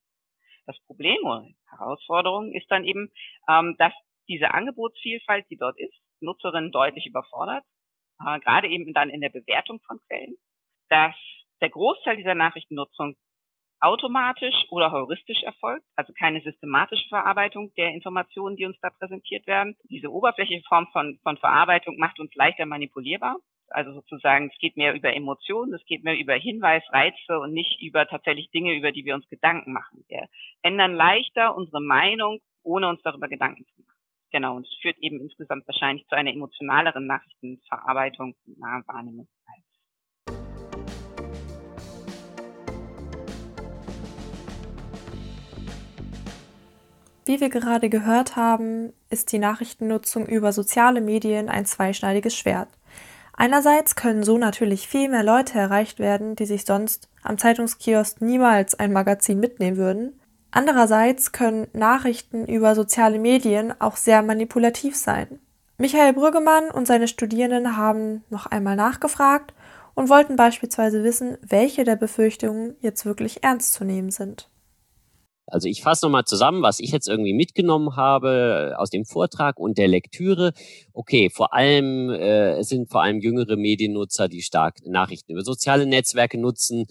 Das Problem oder Herausforderung ist dann eben, ähm, dass diese Angebotsvielfalt, die dort ist, Nutzerinnen deutlich überfordert, äh, gerade eben dann in der Bewertung von Quellen, dass der Großteil dieser Nachrichtennutzung automatisch oder heuristisch erfolgt, also keine systematische Verarbeitung der Informationen, die uns da präsentiert werden. Diese oberflächliche Form von, von Verarbeitung macht uns leichter manipulierbar. Also sozusagen, es geht mehr über Emotionen, es geht mehr über Hinweisreize und nicht über tatsächlich Dinge, über die wir uns Gedanken machen. Wir ändern leichter unsere Meinung, ohne uns darüber Gedanken zu machen. Genau, und es führt eben insgesamt wahrscheinlich zu einer emotionaleren Nachrichtenverarbeitung, nahe Wahrnehmung. Wie wir gerade gehört haben, ist die Nachrichtennutzung über soziale Medien ein zweischneidiges Schwert. Einerseits können so natürlich viel mehr Leute erreicht werden, die sich sonst am Zeitungskiosk niemals ein Magazin mitnehmen würden. Andererseits können Nachrichten über soziale Medien auch sehr manipulativ sein. Michael Brüggemann und seine Studierenden haben noch einmal nachgefragt und wollten beispielsweise wissen, welche der Befürchtungen jetzt wirklich ernst zu nehmen sind. Also ich fasse nochmal zusammen, was ich jetzt irgendwie mitgenommen habe aus dem Vortrag und der Lektüre. Okay, vor allem, äh, es sind vor allem jüngere Mediennutzer, die stark Nachrichten über soziale Netzwerke nutzen.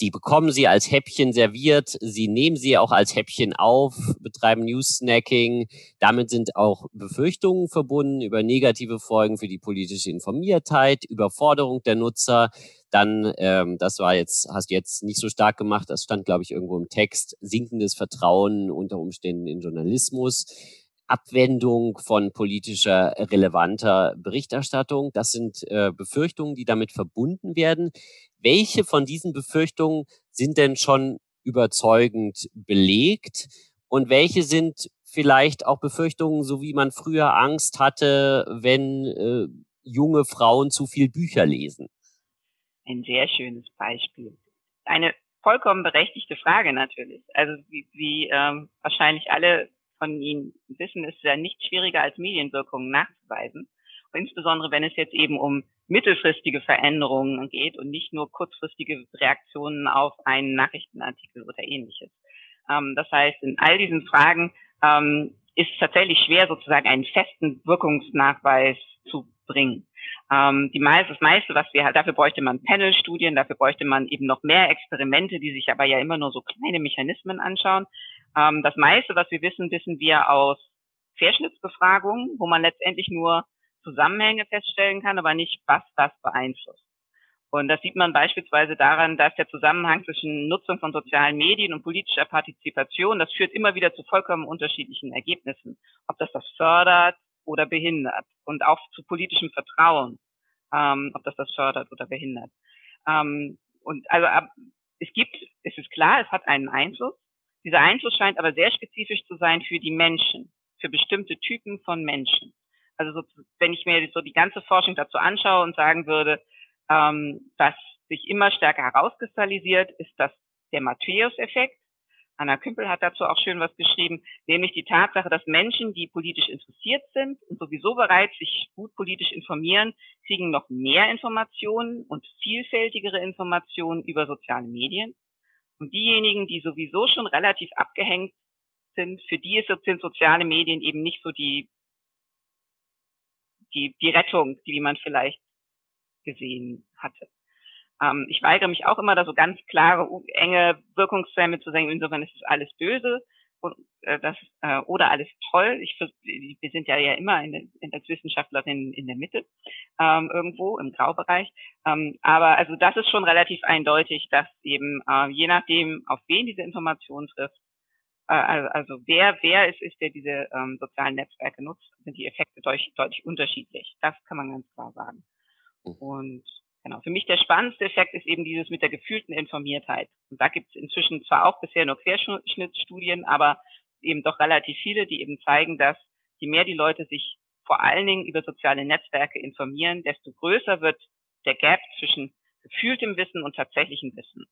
Die bekommen sie als Häppchen serviert, sie nehmen sie auch als Häppchen auf, betreiben News-Snacking. Damit sind auch Befürchtungen verbunden über negative Folgen für die politische Informiertheit, Überforderung der Nutzer. Dann, ähm, das war jetzt, hast du jetzt nicht so stark gemacht, das stand, glaube ich, irgendwo im Text, sinkendes Vertrauen unter Umständen in Journalismus. Abwendung von politischer relevanter Berichterstattung. Das sind äh, Befürchtungen, die damit verbunden werden. Welche von diesen Befürchtungen sind denn schon überzeugend belegt und welche sind vielleicht auch Befürchtungen, so wie man früher Angst hatte, wenn äh, junge Frauen zu viel Bücher lesen? Ein sehr schönes Beispiel. Eine vollkommen berechtigte Frage natürlich. Also wie, wie ähm, wahrscheinlich alle von Ihnen wissen, ist ja nicht schwieriger als Medienwirkungen nachzuweisen. Und insbesondere wenn es jetzt eben um mittelfristige Veränderungen geht und nicht nur kurzfristige Reaktionen auf einen Nachrichtenartikel oder ähnliches. Ähm, das heißt, in all diesen Fragen ähm, ist es tatsächlich schwer, sozusagen einen festen Wirkungsnachweis zu bringen. Ähm, die meiste, das meiste, was wir dafür bräuchte man Panel-Studien, dafür bräuchte man eben noch mehr Experimente, die sich aber ja immer nur so kleine Mechanismen anschauen. Ähm, das meiste, was wir wissen, wissen wir aus Querschnittsbefragungen, wo man letztendlich nur Zusammenhänge feststellen kann, aber nicht, was das beeinflusst. Und das sieht man beispielsweise daran, dass der Zusammenhang zwischen Nutzung von sozialen Medien und politischer Partizipation, das führt immer wieder zu vollkommen unterschiedlichen Ergebnissen. Ob das das fördert oder behindert und auch zu politischem Vertrauen, ähm, ob das das fördert oder behindert. Ähm, und also es gibt, es ist klar, es hat einen Einfluss. Dieser Einfluss scheint aber sehr spezifisch zu sein für die Menschen, für bestimmte Typen von Menschen. Also so, wenn ich mir so die ganze Forschung dazu anschaue und sagen würde, ähm, was sich immer stärker herauskristallisiert, ist das der Matthäus-Effekt. Anna Kümpel hat dazu auch schön was geschrieben, nämlich die Tatsache, dass Menschen, die politisch interessiert sind und sowieso bereits sich gut politisch informieren, kriegen noch mehr Informationen und vielfältigere Informationen über soziale Medien. Und diejenigen, die sowieso schon relativ abgehängt sind, für die sind soziale Medien eben nicht so die die, die Rettung, die man vielleicht gesehen hatte. Ähm, ich weigere mich auch immer, da so ganz klare, enge Wirkungszähme zu sagen, insofern ist es alles böse das, äh, oder alles toll. Ich, wir sind ja ja immer in der, in als Wissenschaftlerin in der Mitte ähm, irgendwo im Graubereich. Ähm, aber also das ist schon relativ eindeutig, dass eben äh, je nachdem, auf wen diese Information trifft, äh, also, also wer wer es ist, der diese ähm, sozialen Netzwerke nutzt, sind die Effekte deutlich, deutlich unterschiedlich. Das kann man ganz klar sagen. Mhm. Und Genau. Für mich der spannendste Effekt ist eben dieses mit der gefühlten Informiertheit. Und da gibt es inzwischen zwar auch bisher nur Querschnittsstudien, aber eben doch relativ viele, die eben zeigen, dass je mehr die Leute sich vor allen Dingen über soziale Netzwerke informieren, desto größer wird der Gap zwischen gefühltem Wissen und tatsächlichem Wissen.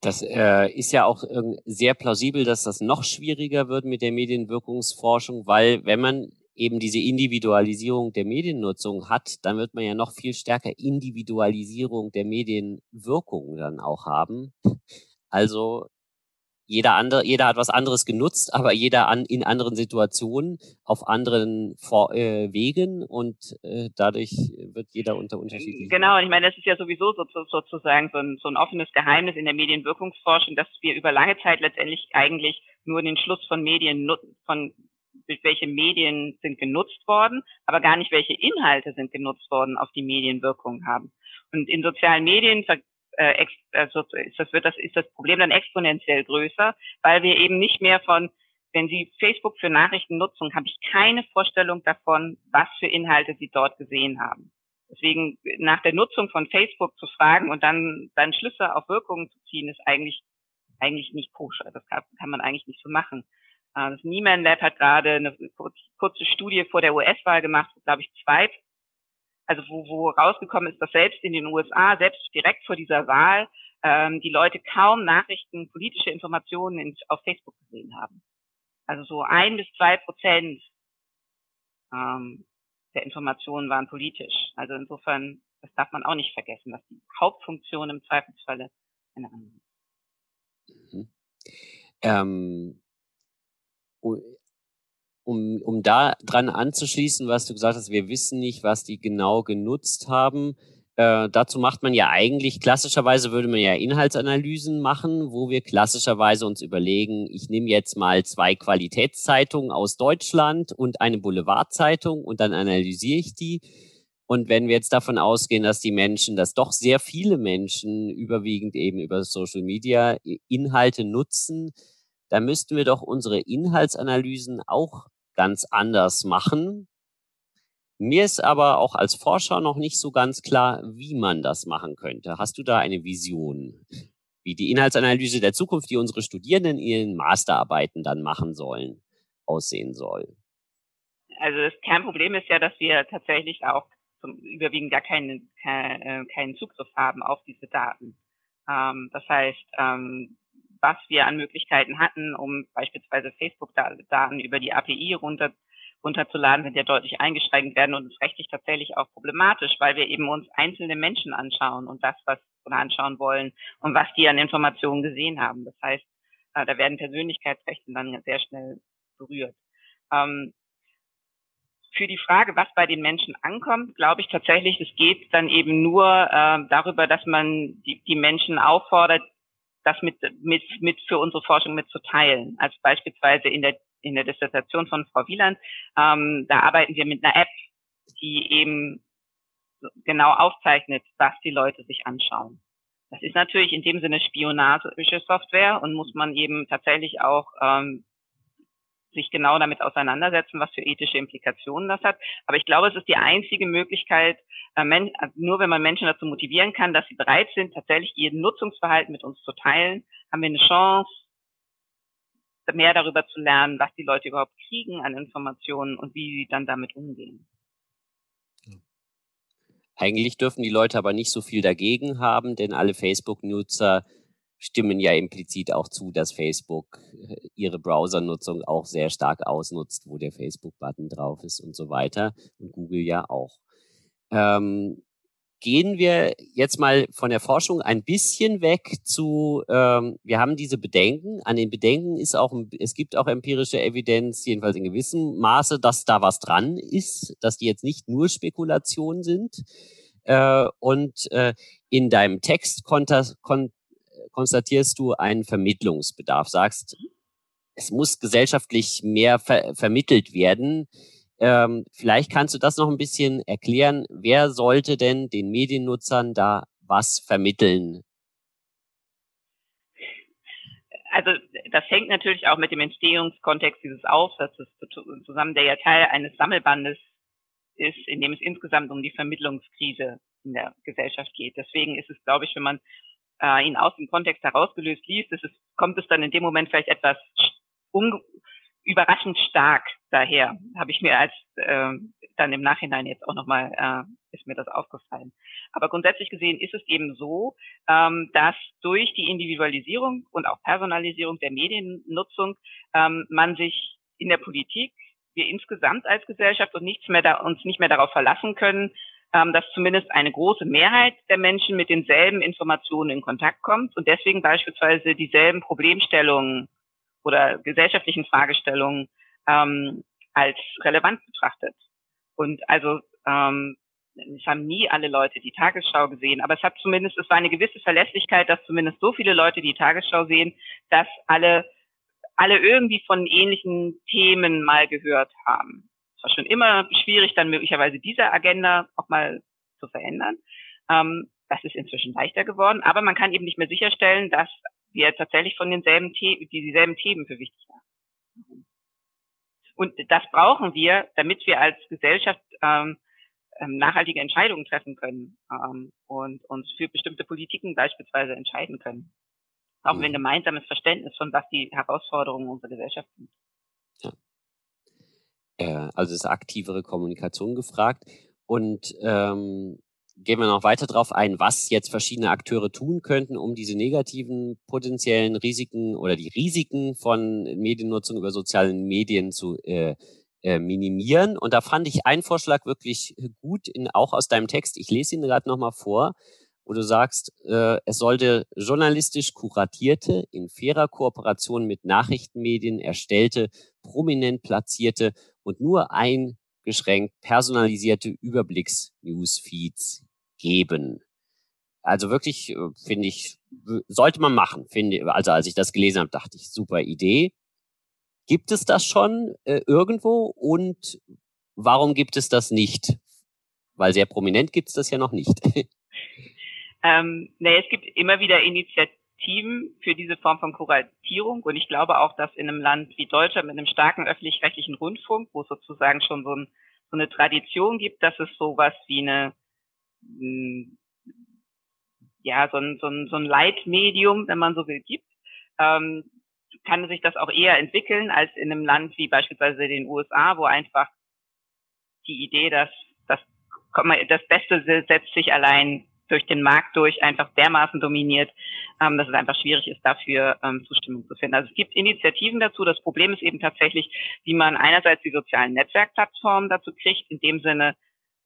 Das äh, ist ja auch äh, sehr plausibel, dass das noch schwieriger wird mit der Medienwirkungsforschung, weil wenn man eben diese Individualisierung der Mediennutzung hat, dann wird man ja noch viel stärker Individualisierung der Medienwirkung dann auch haben. Also jeder andere, jeder hat was anderes genutzt, aber jeder an, in anderen Situationen, auf anderen Vor äh, Wegen und äh, dadurch wird jeder unter unterschiedlichen. Genau, und ich meine, das ist ja sowieso so, so, sozusagen so ein, so ein offenes Geheimnis in der Medienwirkungsforschung, dass wir über lange Zeit letztendlich eigentlich nur den Schluss von Medien, von welche Medien sind genutzt worden, aber gar nicht welche Inhalte sind genutzt worden, auf die Medienwirkung haben. Und in sozialen Medien äh, also ist das, wird das, ist das Problem dann exponentiell größer, weil wir eben nicht mehr von, wenn Sie Facebook für Nachrichten nutzen, habe ich keine Vorstellung davon, was für Inhalte Sie dort gesehen haben. Deswegen nach der Nutzung von Facebook zu fragen und dann, dann Schlüsse auf Wirkungen zu ziehen, ist eigentlich, eigentlich nicht koscher. Das kann, kann man eigentlich nicht so machen. Das Nieman Lab hat gerade eine kurze Studie vor der US-Wahl gemacht, wo, glaube ich, zwei, also wo, wo rausgekommen ist, dass selbst in den USA, selbst direkt vor dieser Wahl, ähm, die Leute kaum Nachrichten, politische Informationen in, auf Facebook gesehen haben. Also so ein bis zwei Prozent ähm, der Informationen waren politisch. Also insofern, das darf man auch nicht vergessen, dass die Hauptfunktion im Zweifelsfalle eine andere ist. Mhm. Ähm, um, um da dran anzuschließen, was du gesagt hast, wir wissen nicht, was die genau genutzt haben. Äh, dazu macht man ja eigentlich, klassischerweise würde man ja Inhaltsanalysen machen, wo wir klassischerweise uns überlegen, ich nehme jetzt mal zwei Qualitätszeitungen aus Deutschland und eine Boulevardzeitung und dann analysiere ich die. Und wenn wir jetzt davon ausgehen, dass die Menschen, dass doch sehr viele Menschen überwiegend eben über Social Media Inhalte nutzen, da müssten wir doch unsere Inhaltsanalysen auch ganz anders machen. Mir ist aber auch als Forscher noch nicht so ganz klar, wie man das machen könnte. Hast du da eine Vision, wie die Inhaltsanalyse der Zukunft, die unsere Studierenden in ihren Masterarbeiten dann machen sollen, aussehen soll? Also das Kernproblem ist ja, dass wir tatsächlich auch zum überwiegend gar keinen, äh, keinen Zugriff haben auf diese Daten. Ähm, das heißt, ähm, was wir an Möglichkeiten hatten, um beispielsweise Facebook-Daten über die API runter, runterzuladen, sind ja deutlich eingeschränkt werden und ist rechtlich tatsächlich auch problematisch, weil wir eben uns einzelne Menschen anschauen und das, was wir anschauen wollen und was die an Informationen gesehen haben. Das heißt, äh, da werden Persönlichkeitsrechte dann sehr schnell berührt. Ähm, für die Frage, was bei den Menschen ankommt, glaube ich tatsächlich, es geht dann eben nur äh, darüber, dass man die Menschen auffordert, das mit, mit, mit für unsere Forschung mitzuteilen. Als beispielsweise in der, in der Dissertation von Frau Wieland, ähm, da arbeiten wir mit einer App, die eben genau aufzeichnet, was die Leute sich anschauen. Das ist natürlich in dem Sinne spionagische Software und muss man eben tatsächlich auch ähm, sich genau damit auseinandersetzen, was für ethische Implikationen das hat. Aber ich glaube, es ist die einzige Möglichkeit, äh, also nur wenn man Menschen dazu motivieren kann, dass sie bereit sind, tatsächlich ihr Nutzungsverhalten mit uns zu teilen, haben wir eine Chance, mehr darüber zu lernen, was die Leute überhaupt kriegen an Informationen und wie sie dann damit umgehen. Eigentlich dürfen die Leute aber nicht so viel dagegen haben, denn alle Facebook-Nutzer stimmen ja implizit auch zu, dass Facebook äh, ihre Browsernutzung auch sehr stark ausnutzt, wo der Facebook-Button drauf ist und so weiter und Google ja auch. Ähm, gehen wir jetzt mal von der Forschung ein bisschen weg zu, ähm, wir haben diese Bedenken. An den Bedenken ist auch, es gibt auch empirische Evidenz, jedenfalls in gewissem Maße, dass da was dran ist, dass die jetzt nicht nur Spekulation sind. Äh, und äh, in deinem Text konter, kon, konstatierst du einen Vermittlungsbedarf, sagst, es muss gesellschaftlich mehr ver vermittelt werden. Ähm, vielleicht kannst du das noch ein bisschen erklären. Wer sollte denn den Mediennutzern da was vermitteln? Also das hängt natürlich auch mit dem Entstehungskontext dieses Aufsatzes zusammen, der ja Teil eines Sammelbandes ist, in dem es insgesamt um die Vermittlungskrise in der Gesellschaft geht. Deswegen ist es, glaube ich, wenn man äh, ihn aus dem Kontext herausgelöst liest, ist es, kommt es dann in dem Moment vielleicht etwas überraschend stark daher, habe ich mir als äh, dann im Nachhinein jetzt auch nochmal, äh, ist mir das aufgefallen. Aber grundsätzlich gesehen ist es eben so, ähm, dass durch die Individualisierung und auch Personalisierung der Mediennutzung ähm, man sich in der Politik, wir insgesamt als Gesellschaft und nichts mehr da, uns nicht mehr darauf verlassen können, dass zumindest eine große Mehrheit der Menschen mit denselben Informationen in Kontakt kommt und deswegen beispielsweise dieselben Problemstellungen oder gesellschaftlichen Fragestellungen ähm, als relevant betrachtet. Und also ähm, es haben nie alle Leute die Tagesschau gesehen, aber es hat zumindest, es war eine gewisse Verlässlichkeit, dass zumindest so viele Leute die Tagesschau sehen, dass alle, alle irgendwie von ähnlichen Themen mal gehört haben. Es war schon immer schwierig, dann möglicherweise diese Agenda auch mal zu verändern. Ähm, das ist inzwischen leichter geworden, aber man kann eben nicht mehr sicherstellen, dass wir tatsächlich von denselben Themen, dieselben Themen für wichtig haben. Und das brauchen wir, damit wir als Gesellschaft ähm, ähm, nachhaltige Entscheidungen treffen können ähm, und uns für bestimmte Politiken beispielsweise entscheiden können. Auch wir ein gemeinsames Verständnis von, was die Herausforderungen unserer Gesellschaft sind. Ja. Äh, also ist aktivere Kommunikation gefragt. Und ähm, gehen wir noch weiter darauf ein, was jetzt verschiedene Akteure tun könnten, um diese negativen potenziellen Risiken oder die Risiken von Mediennutzung über sozialen Medien zu äh, äh, minimieren. Und da fand ich einen Vorschlag wirklich gut, in, auch aus deinem Text. Ich lese ihn gerade nochmal vor, wo du sagst, äh, es sollte journalistisch kuratierte, in fairer Kooperation mit Nachrichtenmedien erstellte, prominent platzierte und nur eingeschränkt personalisierte Überblicks-Newsfeeds geben. Also wirklich, äh, finde ich, sollte man machen. Finde, also als ich das gelesen habe, dachte ich, super Idee. Gibt es das schon äh, irgendwo und warum gibt es das nicht? Weil sehr prominent gibt es das ja noch nicht. ähm, nee, es gibt immer wieder Initiativen für diese Form von Kuratierung und ich glaube auch, dass in einem Land wie Deutschland mit einem starken öffentlich-rechtlichen Rundfunk, wo es sozusagen schon so, ein, so eine Tradition gibt, dass es sowas wie eine hm, ja, so ein, so ein, so ein Leitmedium, wenn man so will, gibt, ähm, kann sich das auch eher entwickeln als in einem Land wie beispielsweise den USA, wo einfach die Idee, dass das, das Beste setzt sich allein durch den Markt durch einfach dermaßen dominiert, ähm, dass es einfach schwierig ist, dafür ähm, Zustimmung zu finden. Also es gibt Initiativen dazu. Das Problem ist eben tatsächlich, wie man einerseits die sozialen Netzwerkplattformen dazu kriegt, in dem Sinne,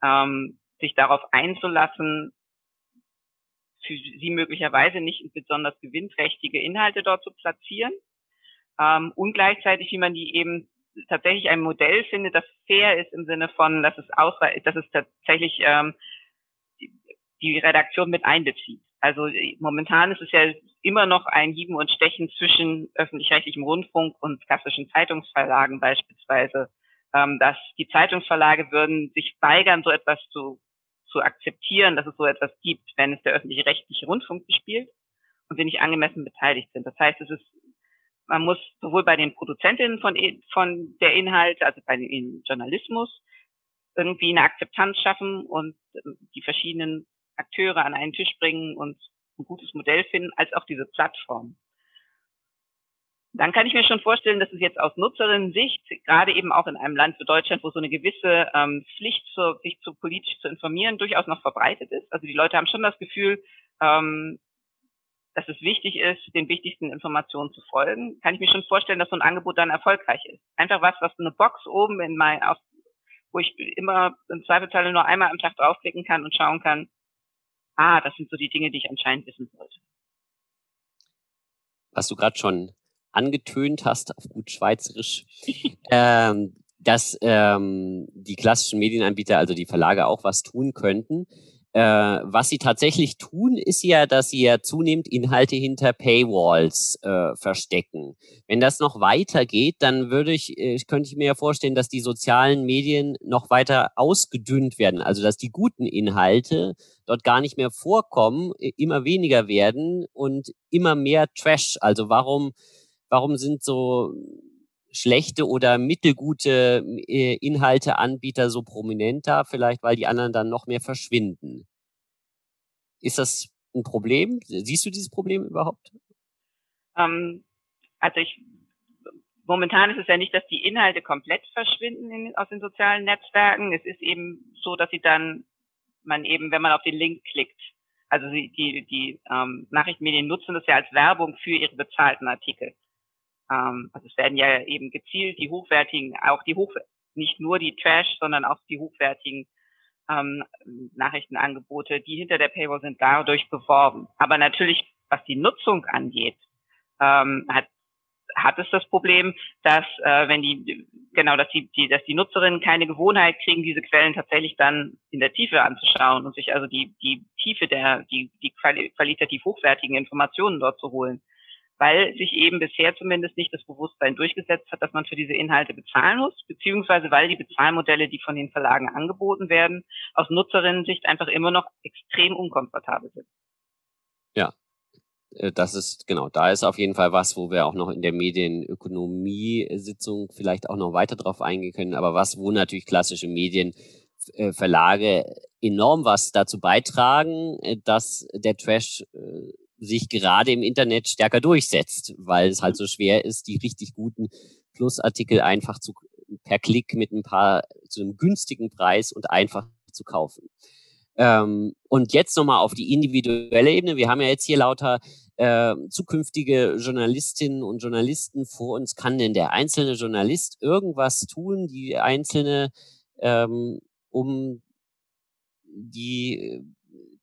ähm, sich darauf einzulassen, für sie möglicherweise nicht besonders gewinnträchtige Inhalte dort zu platzieren. Ähm, und gleichzeitig, wie man die eben tatsächlich ein Modell findet, das fair ist im Sinne von, dass es ausreicht, dass es tatsächlich ähm, die Redaktion mit einbezieht. Also momentan ist es ja immer noch ein Hieben und Stechen zwischen öffentlich-rechtlichem Rundfunk und klassischen Zeitungsverlagen beispielsweise. Ähm, dass die Zeitungsverlage würden sich weigern, so etwas zu zu akzeptieren, dass es so etwas gibt, wenn es der öffentliche rechtliche Rundfunk bespielt und sie nicht angemessen beteiligt sind. Das heißt, es ist, man muss sowohl bei den Produzentinnen von, von der Inhalte, also bei dem Journalismus, irgendwie eine Akzeptanz schaffen und ähm, die verschiedenen Akteure an einen Tisch bringen und ein gutes Modell finden, als auch diese Plattform dann kann ich mir schon vorstellen, dass es jetzt aus Nutzerinnen-Sicht, gerade eben auch in einem Land wie Deutschland, wo so eine gewisse ähm, Pflicht, zur, sich zu politisch zu informieren, durchaus noch verbreitet ist. Also die Leute haben schon das Gefühl, ähm, dass es wichtig ist, den wichtigsten Informationen zu folgen. Kann ich mir schon vorstellen, dass so ein Angebot dann erfolgreich ist. Einfach was, was eine Box oben in mein, auf, wo ich immer im Zweifelsfall nur einmal am Tag draufklicken kann und schauen kann, ah, das sind so die Dinge, die ich anscheinend wissen sollte. Was du gerade schon angetönt hast, auf gut Schweizerisch, ähm, dass ähm, die klassischen Medienanbieter, also die Verlage, auch was tun könnten. Äh, was sie tatsächlich tun, ist ja, dass sie ja zunehmend Inhalte hinter Paywalls äh, verstecken. Wenn das noch weitergeht, dann würde ich, äh, könnte ich mir ja vorstellen, dass die sozialen Medien noch weiter ausgedünnt werden. Also dass die guten Inhalte dort gar nicht mehr vorkommen, immer weniger werden und immer mehr Trash. Also warum, warum sind so schlechte oder mittelgute äh, Inhalteanbieter so prominent da? Vielleicht, weil die anderen dann noch mehr verschwinden. Ist das ein Problem? Siehst du dieses Problem überhaupt? Ähm, also ich momentan ist es ja nicht, dass die Inhalte komplett verschwinden in, aus den sozialen Netzwerken. Es ist eben so, dass sie dann man eben, wenn man auf den Link klickt, also die, die, die ähm, Nachrichtenmedien nutzen das ja als Werbung für ihre bezahlten Artikel. Ähm, also es werden ja eben gezielt die hochwertigen, auch die hoch, nicht nur die Trash, sondern auch die hochwertigen ähm, Nachrichtenangebote, die hinter der Paywall sind, dadurch beworben. Aber natürlich, was die Nutzung angeht, ähm, hat hat es das Problem, dass äh, wenn die genau, dass die, die, dass die Nutzerinnen keine Gewohnheit kriegen, diese Quellen tatsächlich dann in der Tiefe anzuschauen und sich also die die Tiefe der die die qualitativ hochwertigen Informationen dort zu holen weil sich eben bisher zumindest nicht das Bewusstsein durchgesetzt hat, dass man für diese Inhalte bezahlen muss, beziehungsweise weil die Bezahlmodelle, die von den Verlagen angeboten werden, aus Nutzerinnen-Sicht einfach immer noch extrem unkomfortabel sind. Ja, äh, das ist genau, da ist auf jeden Fall was, wo wir auch noch in der Medienökonomie-Sitzung vielleicht auch noch weiter drauf eingehen können, aber was, wo natürlich klassische Medienverlage enorm was dazu beitragen, äh, dass der Trash äh, sich gerade im Internet stärker durchsetzt, weil es halt so schwer ist, die richtig guten Plusartikel einfach zu, per Klick mit ein paar, zu einem günstigen Preis und einfach zu kaufen. Ähm, und jetzt nochmal auf die individuelle Ebene. Wir haben ja jetzt hier lauter äh, zukünftige Journalistinnen und Journalisten vor uns. Kann denn der einzelne Journalist irgendwas tun, die einzelne, ähm, um die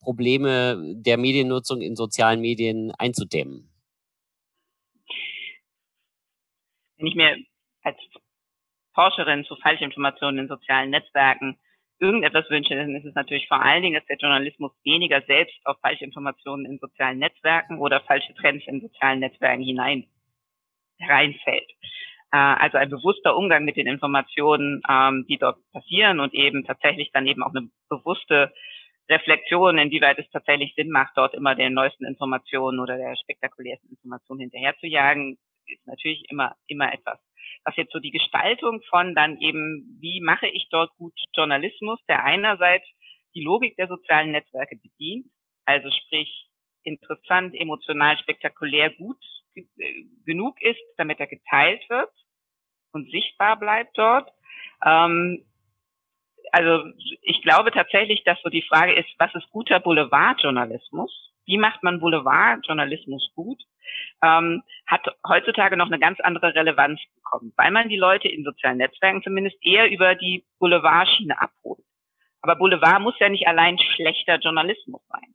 Probleme der Mediennutzung in sozialen Medien einzudämmen? Wenn ich mir als Forscherin zu Falschinformationen in sozialen Netzwerken irgendetwas wünsche, dann ist es natürlich vor allen Dingen, dass der Journalismus weniger selbst auf Falschinformationen in sozialen Netzwerken oder falsche Trends in sozialen Netzwerken hinein reinfällt. Äh, also ein bewusster Umgang mit den Informationen, ähm, die dort passieren und eben tatsächlich dann eben auch eine bewusste Reflexion, inwieweit es tatsächlich Sinn macht, dort immer den neuesten Informationen oder der spektakulärsten Informationen hinterherzujagen, ist natürlich immer, immer etwas. Was jetzt so die Gestaltung von dann eben, wie mache ich dort gut Journalismus, der einerseits die Logik der sozialen Netzwerke bedient, also sprich interessant, emotional, spektakulär gut genug ist, damit er geteilt wird und sichtbar bleibt dort. Ähm, also ich glaube tatsächlich, dass so die Frage ist, was ist guter Boulevardjournalismus? Wie macht man Boulevardjournalismus gut? Ähm, hat heutzutage noch eine ganz andere Relevanz bekommen, weil man die Leute in sozialen Netzwerken zumindest eher über die Boulevardschiene abholt. Aber Boulevard muss ja nicht allein schlechter Journalismus sein.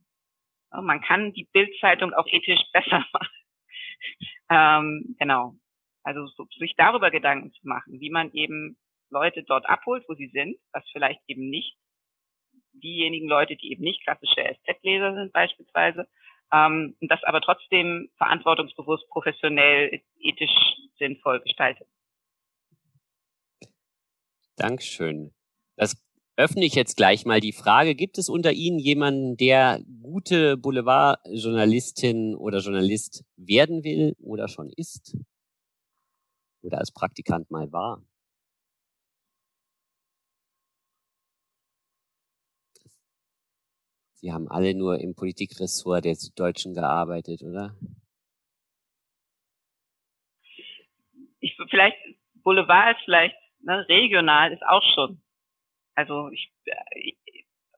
Man kann die Bildzeitung auch ethisch besser machen. ähm, genau. Also so, sich darüber Gedanken zu machen, wie man eben Leute dort abholt, wo sie sind, was vielleicht eben nicht diejenigen Leute, die eben nicht klassische SZ-Leser sind beispielsweise, ähm, das aber trotzdem verantwortungsbewusst, professionell, ethisch sinnvoll gestaltet. Dankeschön. Das öffne ich jetzt gleich mal die Frage, gibt es unter Ihnen jemanden, der gute Boulevardjournalistin oder Journalist werden will oder schon ist? Oder als Praktikant mal war? Sie haben alle nur im Politikressort der Süddeutschen gearbeitet, oder? Ich, vielleicht, Boulevard ist vielleicht, ne, regional ist auch schon. Also ich, ich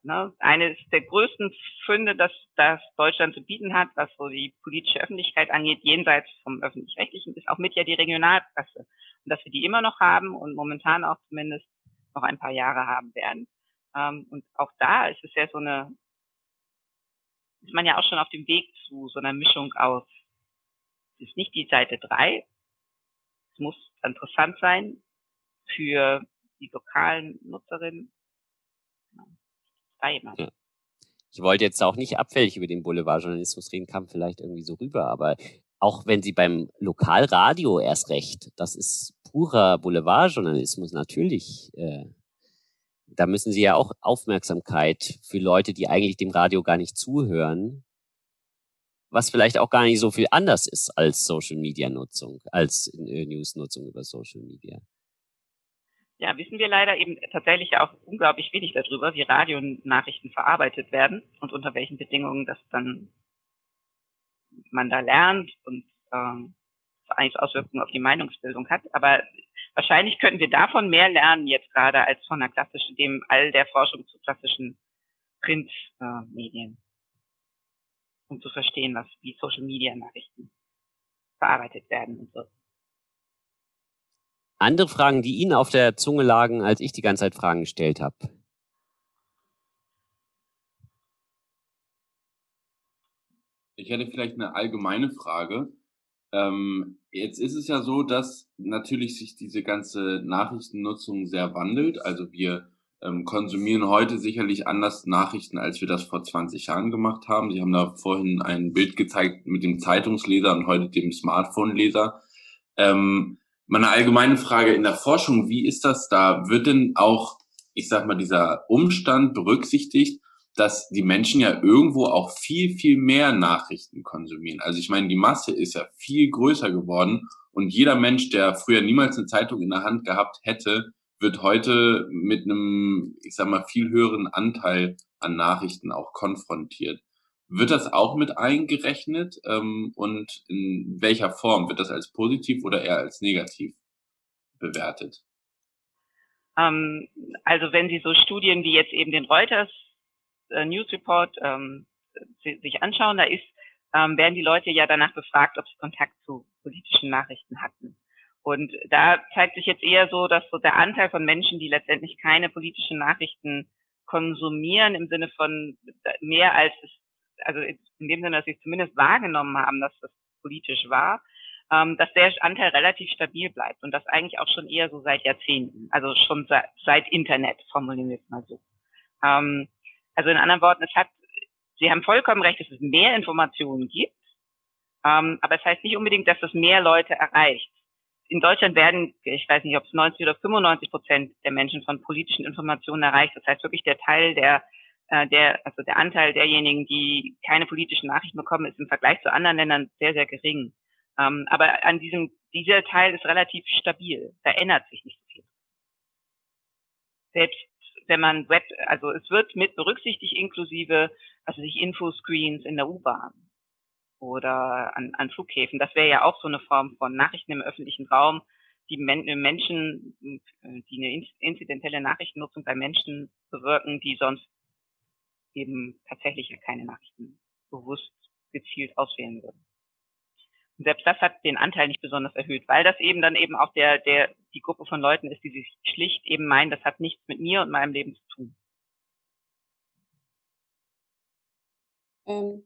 ne, eines der größten Funde, das, das Deutschland zu bieten hat, was so die politische Öffentlichkeit angeht, jenseits vom öffentlich-rechtlichen, ist auch mit ja die Regionalpresse. Und dass wir die immer noch haben und momentan auch zumindest noch ein paar Jahre haben werden. Ähm, und auch da ist es ja so eine ist man ja auch schon auf dem Weg zu so einer Mischung aus, es ist nicht die Seite drei, es muss interessant sein für die lokalen Nutzerinnen. Ja. ich wollte jetzt auch nicht abfällig über den Boulevardjournalismus reden, kam vielleicht irgendwie so rüber, aber auch wenn Sie beim Lokalradio erst recht, das ist purer Boulevardjournalismus natürlich. Äh, da müssen Sie ja auch Aufmerksamkeit für Leute, die eigentlich dem Radio gar nicht zuhören, was vielleicht auch gar nicht so viel anders ist als Social Media Nutzung, als äh, News Nutzung über Social Media. Ja, wissen wir leider eben tatsächlich auch unglaublich wenig darüber, wie Radionachrichten verarbeitet werden und unter welchen Bedingungen das dann man da lernt und ähm, eigentlich Auswirkungen auf die Meinungsbildung hat. Aber wahrscheinlich könnten wir davon mehr lernen jetzt gerade als von der klassischen, dem all der Forschung zu klassischen Printmedien, äh, um zu verstehen, was wie Social Media Nachrichten verarbeitet werden und so. Andere Fragen, die Ihnen auf der Zunge lagen, als ich die ganze Zeit Fragen gestellt habe. Ich hätte vielleicht eine allgemeine Frage. Ähm, jetzt ist es ja so, dass natürlich sich diese ganze Nachrichtennutzung sehr wandelt. Also wir ähm, konsumieren heute sicherlich anders Nachrichten, als wir das vor 20 Jahren gemacht haben. Sie haben da vorhin ein Bild gezeigt mit dem Zeitungsleser und heute dem Smartphone-Leser. Ähm, meine allgemeine Frage in der Forschung, wie ist das da? Wird denn auch, ich sag mal, dieser Umstand berücksichtigt, dass die Menschen ja irgendwo auch viel, viel mehr Nachrichten konsumieren. Also ich meine, die Masse ist ja viel größer geworden und jeder Mensch, der früher niemals eine Zeitung in der Hand gehabt hätte, wird heute mit einem, ich sag mal, viel höheren Anteil an Nachrichten auch konfrontiert. Wird das auch mit eingerechnet ähm, und in welcher Form? Wird das als positiv oder eher als negativ bewertet? Ähm, also wenn Sie so Studien wie jetzt eben den Reuters äh, News Report ähm, sich anschauen, da ist, ähm, werden die Leute ja danach befragt, ob sie Kontakt zu politischen Nachrichten hatten. Und da zeigt sich jetzt eher so, dass so der Anteil von Menschen, die letztendlich keine politischen Nachrichten konsumieren, im Sinne von mehr als es, also in dem Sinne, dass sie es zumindest wahrgenommen haben, dass das politisch war, ähm, dass der Anteil relativ stabil bleibt und das eigentlich auch schon eher so seit Jahrzehnten, also schon seit, seit Internet, formulieren wir es mal so. Ähm, also in anderen Worten, es hat, Sie haben vollkommen recht, dass es mehr Informationen gibt, ähm, aber es heißt nicht unbedingt, dass es mehr Leute erreicht. In Deutschland werden, ich weiß nicht, ob es 90 oder 95 Prozent der Menschen von politischen Informationen erreicht. Das heißt wirklich der Teil der äh, der, also der Anteil derjenigen, die keine politischen Nachrichten bekommen, ist im Vergleich zu anderen Ländern sehr, sehr gering. Ähm, aber an diesem, dieser Teil ist relativ stabil. Da ändert sich nicht so viel. Selbst wenn man Web, also es wird mit berücksichtigt inklusive, also sich Infoscreens in der U-Bahn oder an, an Flughäfen. Das wäre ja auch so eine Form von Nachrichten im öffentlichen Raum, die Men Menschen, die eine inzidentelle Nachrichtennutzung bei Menschen bewirken, die sonst eben tatsächlich keine Nachrichten bewusst gezielt auswählen würden. Und selbst das hat den Anteil nicht besonders erhöht, weil das eben dann eben auch der, der, die Gruppe von Leuten ist, die sich schlicht eben meinen, das hat nichts mit mir und meinem Leben zu tun. Ähm,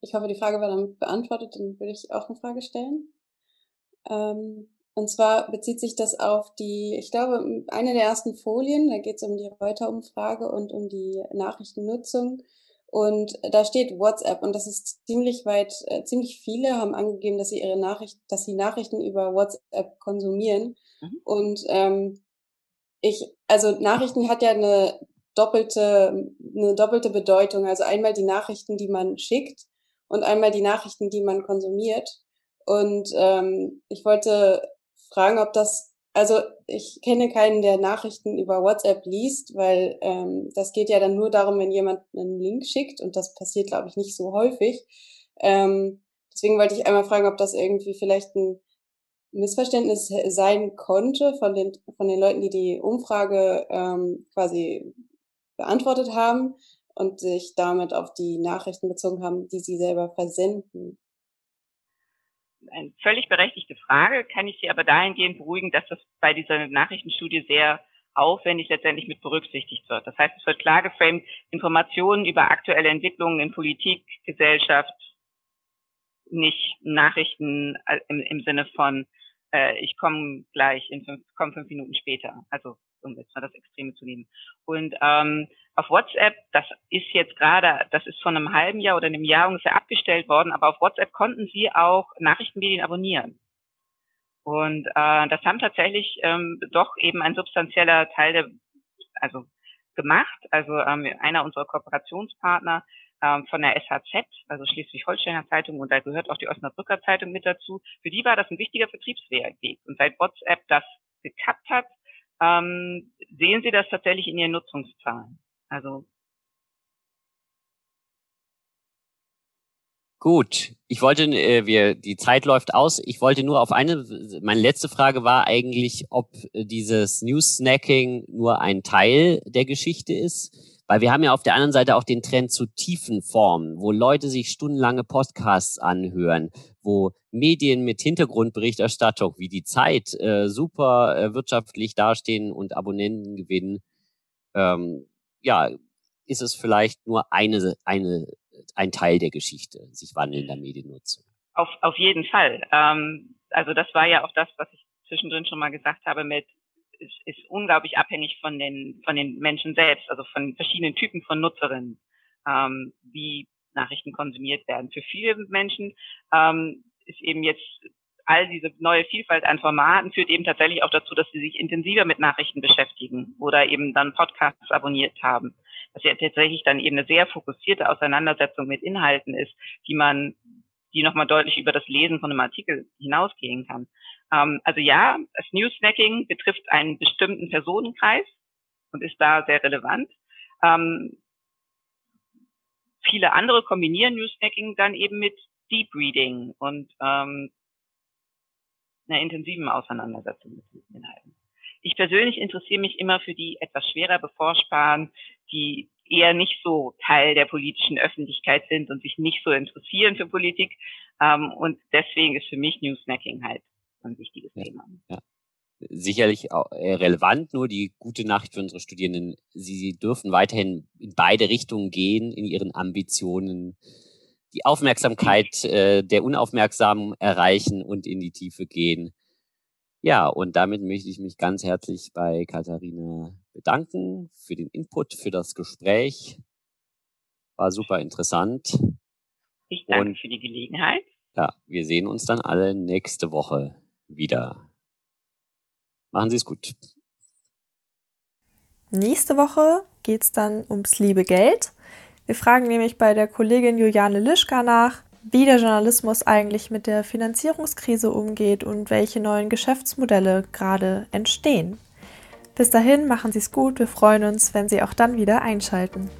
ich hoffe, die Frage war damit beantwortet, dann würde ich auch eine Frage stellen. Ähm, und zwar bezieht sich das auf die, ich glaube, eine der ersten Folien, da geht es um die Reuter-Umfrage und um die Nachrichtennutzung. Und da steht WhatsApp und das ist ziemlich weit, äh, ziemlich viele haben angegeben, dass sie ihre Nachricht, dass sie Nachrichten über WhatsApp konsumieren. Mhm. Und ähm, ich, also Nachrichten hat ja eine doppelte, eine doppelte Bedeutung. Also einmal die Nachrichten, die man schickt und einmal die Nachrichten, die man konsumiert. Und ähm, ich wollte fragen, ob das also ich kenne keinen, der Nachrichten über WhatsApp liest, weil ähm, das geht ja dann nur darum, wenn jemand einen Link schickt und das passiert, glaube ich, nicht so häufig. Ähm, deswegen wollte ich einmal fragen, ob das irgendwie vielleicht ein Missverständnis sein konnte von den, von den Leuten, die die Umfrage ähm, quasi beantwortet haben und sich damit auf die Nachrichten bezogen haben, die sie selber versenden eine völlig berechtigte Frage, kann ich Sie aber dahingehend beruhigen, dass das bei dieser Nachrichtenstudie sehr aufwendig letztendlich mit berücksichtigt wird. Das heißt, es wird klar geframed, Informationen über aktuelle Entwicklungen in Politik, Gesellschaft, nicht Nachrichten äh, im, im Sinne von, äh, ich komme gleich, in fünf, komm fünf Minuten später. Also um jetzt mal das Extreme zu nehmen. Und ähm, auf WhatsApp, das ist jetzt gerade, das ist von einem halben Jahr oder einem Jahr ungefähr abgestellt worden, aber auf WhatsApp konnten Sie auch Nachrichtenmedien abonnieren. Und äh, das haben tatsächlich ähm, doch eben ein substanzieller Teil der, also gemacht. Also ähm, einer unserer Kooperationspartner ähm, von der SHZ, also Schleswig-Holsteiner Zeitung, und da gehört auch die Osnabrücker Zeitung mit dazu. Für die war das ein wichtiger Vertriebsweg. Und seit WhatsApp das gekappt hat, ähm, sehen Sie das tatsächlich in Ihren Nutzungszahlen. Also Gut, ich wollte, äh, wir, die Zeit läuft aus. Ich wollte nur auf eine, meine letzte Frage war eigentlich, ob dieses News-Snacking nur ein Teil der Geschichte ist. Weil wir haben ja auf der anderen Seite auch den Trend zu tiefen Formen, wo Leute sich stundenlange Podcasts anhören, wo Medien mit Hintergrundberichterstattung wie die Zeit äh, super äh, wirtschaftlich dastehen und Abonnenten gewinnen. Ähm, ja, ist es vielleicht nur eine, eine ein Teil der Geschichte, sich wandelnder Mediennutzung. Auf, auf jeden Fall. Ähm, also das war ja auch das, was ich zwischendrin schon mal gesagt habe mit, es ist unglaublich abhängig von den, von den Menschen selbst, also von verschiedenen Typen von Nutzerinnen, ähm, wie Nachrichten konsumiert werden. Für viele Menschen ähm, ist eben jetzt all diese neue Vielfalt an Formaten führt eben tatsächlich auch dazu, dass sie sich intensiver mit Nachrichten beschäftigen oder eben dann Podcasts abonniert haben dass ja tatsächlich dann eben eine sehr fokussierte Auseinandersetzung mit Inhalten ist, die man, die nochmal deutlich über das Lesen von einem Artikel hinausgehen kann. Ähm, also ja, das Newsnacking betrifft einen bestimmten Personenkreis und ist da sehr relevant. Ähm, viele andere kombinieren Newsnacking dann eben mit Deep Reading und ähm, einer intensiven Auseinandersetzung mit Inhalten. Ich persönlich interessiere mich immer für die etwas schwerer beforschbaren, die eher nicht so Teil der politischen Öffentlichkeit sind und sich nicht so interessieren für Politik. Ähm, und deswegen ist für mich Newsnacking halt ein wichtiges ja, Thema. Ja. Sicherlich auch relevant, nur die gute Nachricht für unsere Studierenden, sie, sie dürfen weiterhin in beide Richtungen gehen, in ihren Ambitionen, die Aufmerksamkeit äh, der Unaufmerksamen erreichen und in die Tiefe gehen. Ja, und damit möchte ich mich ganz herzlich bei Katharina bedanken für den Input, für das Gespräch. War super interessant. Ich danke und, für die Gelegenheit. Ja, wir sehen uns dann alle nächste Woche wieder. Machen Sie es gut. Nächste Woche geht es dann ums liebe Geld. Wir fragen nämlich bei der Kollegin Juliane Lischka nach, wie der Journalismus eigentlich mit der Finanzierungskrise umgeht und welche neuen Geschäftsmodelle gerade entstehen. Bis dahin machen Sie es gut, wir freuen uns, wenn Sie auch dann wieder einschalten.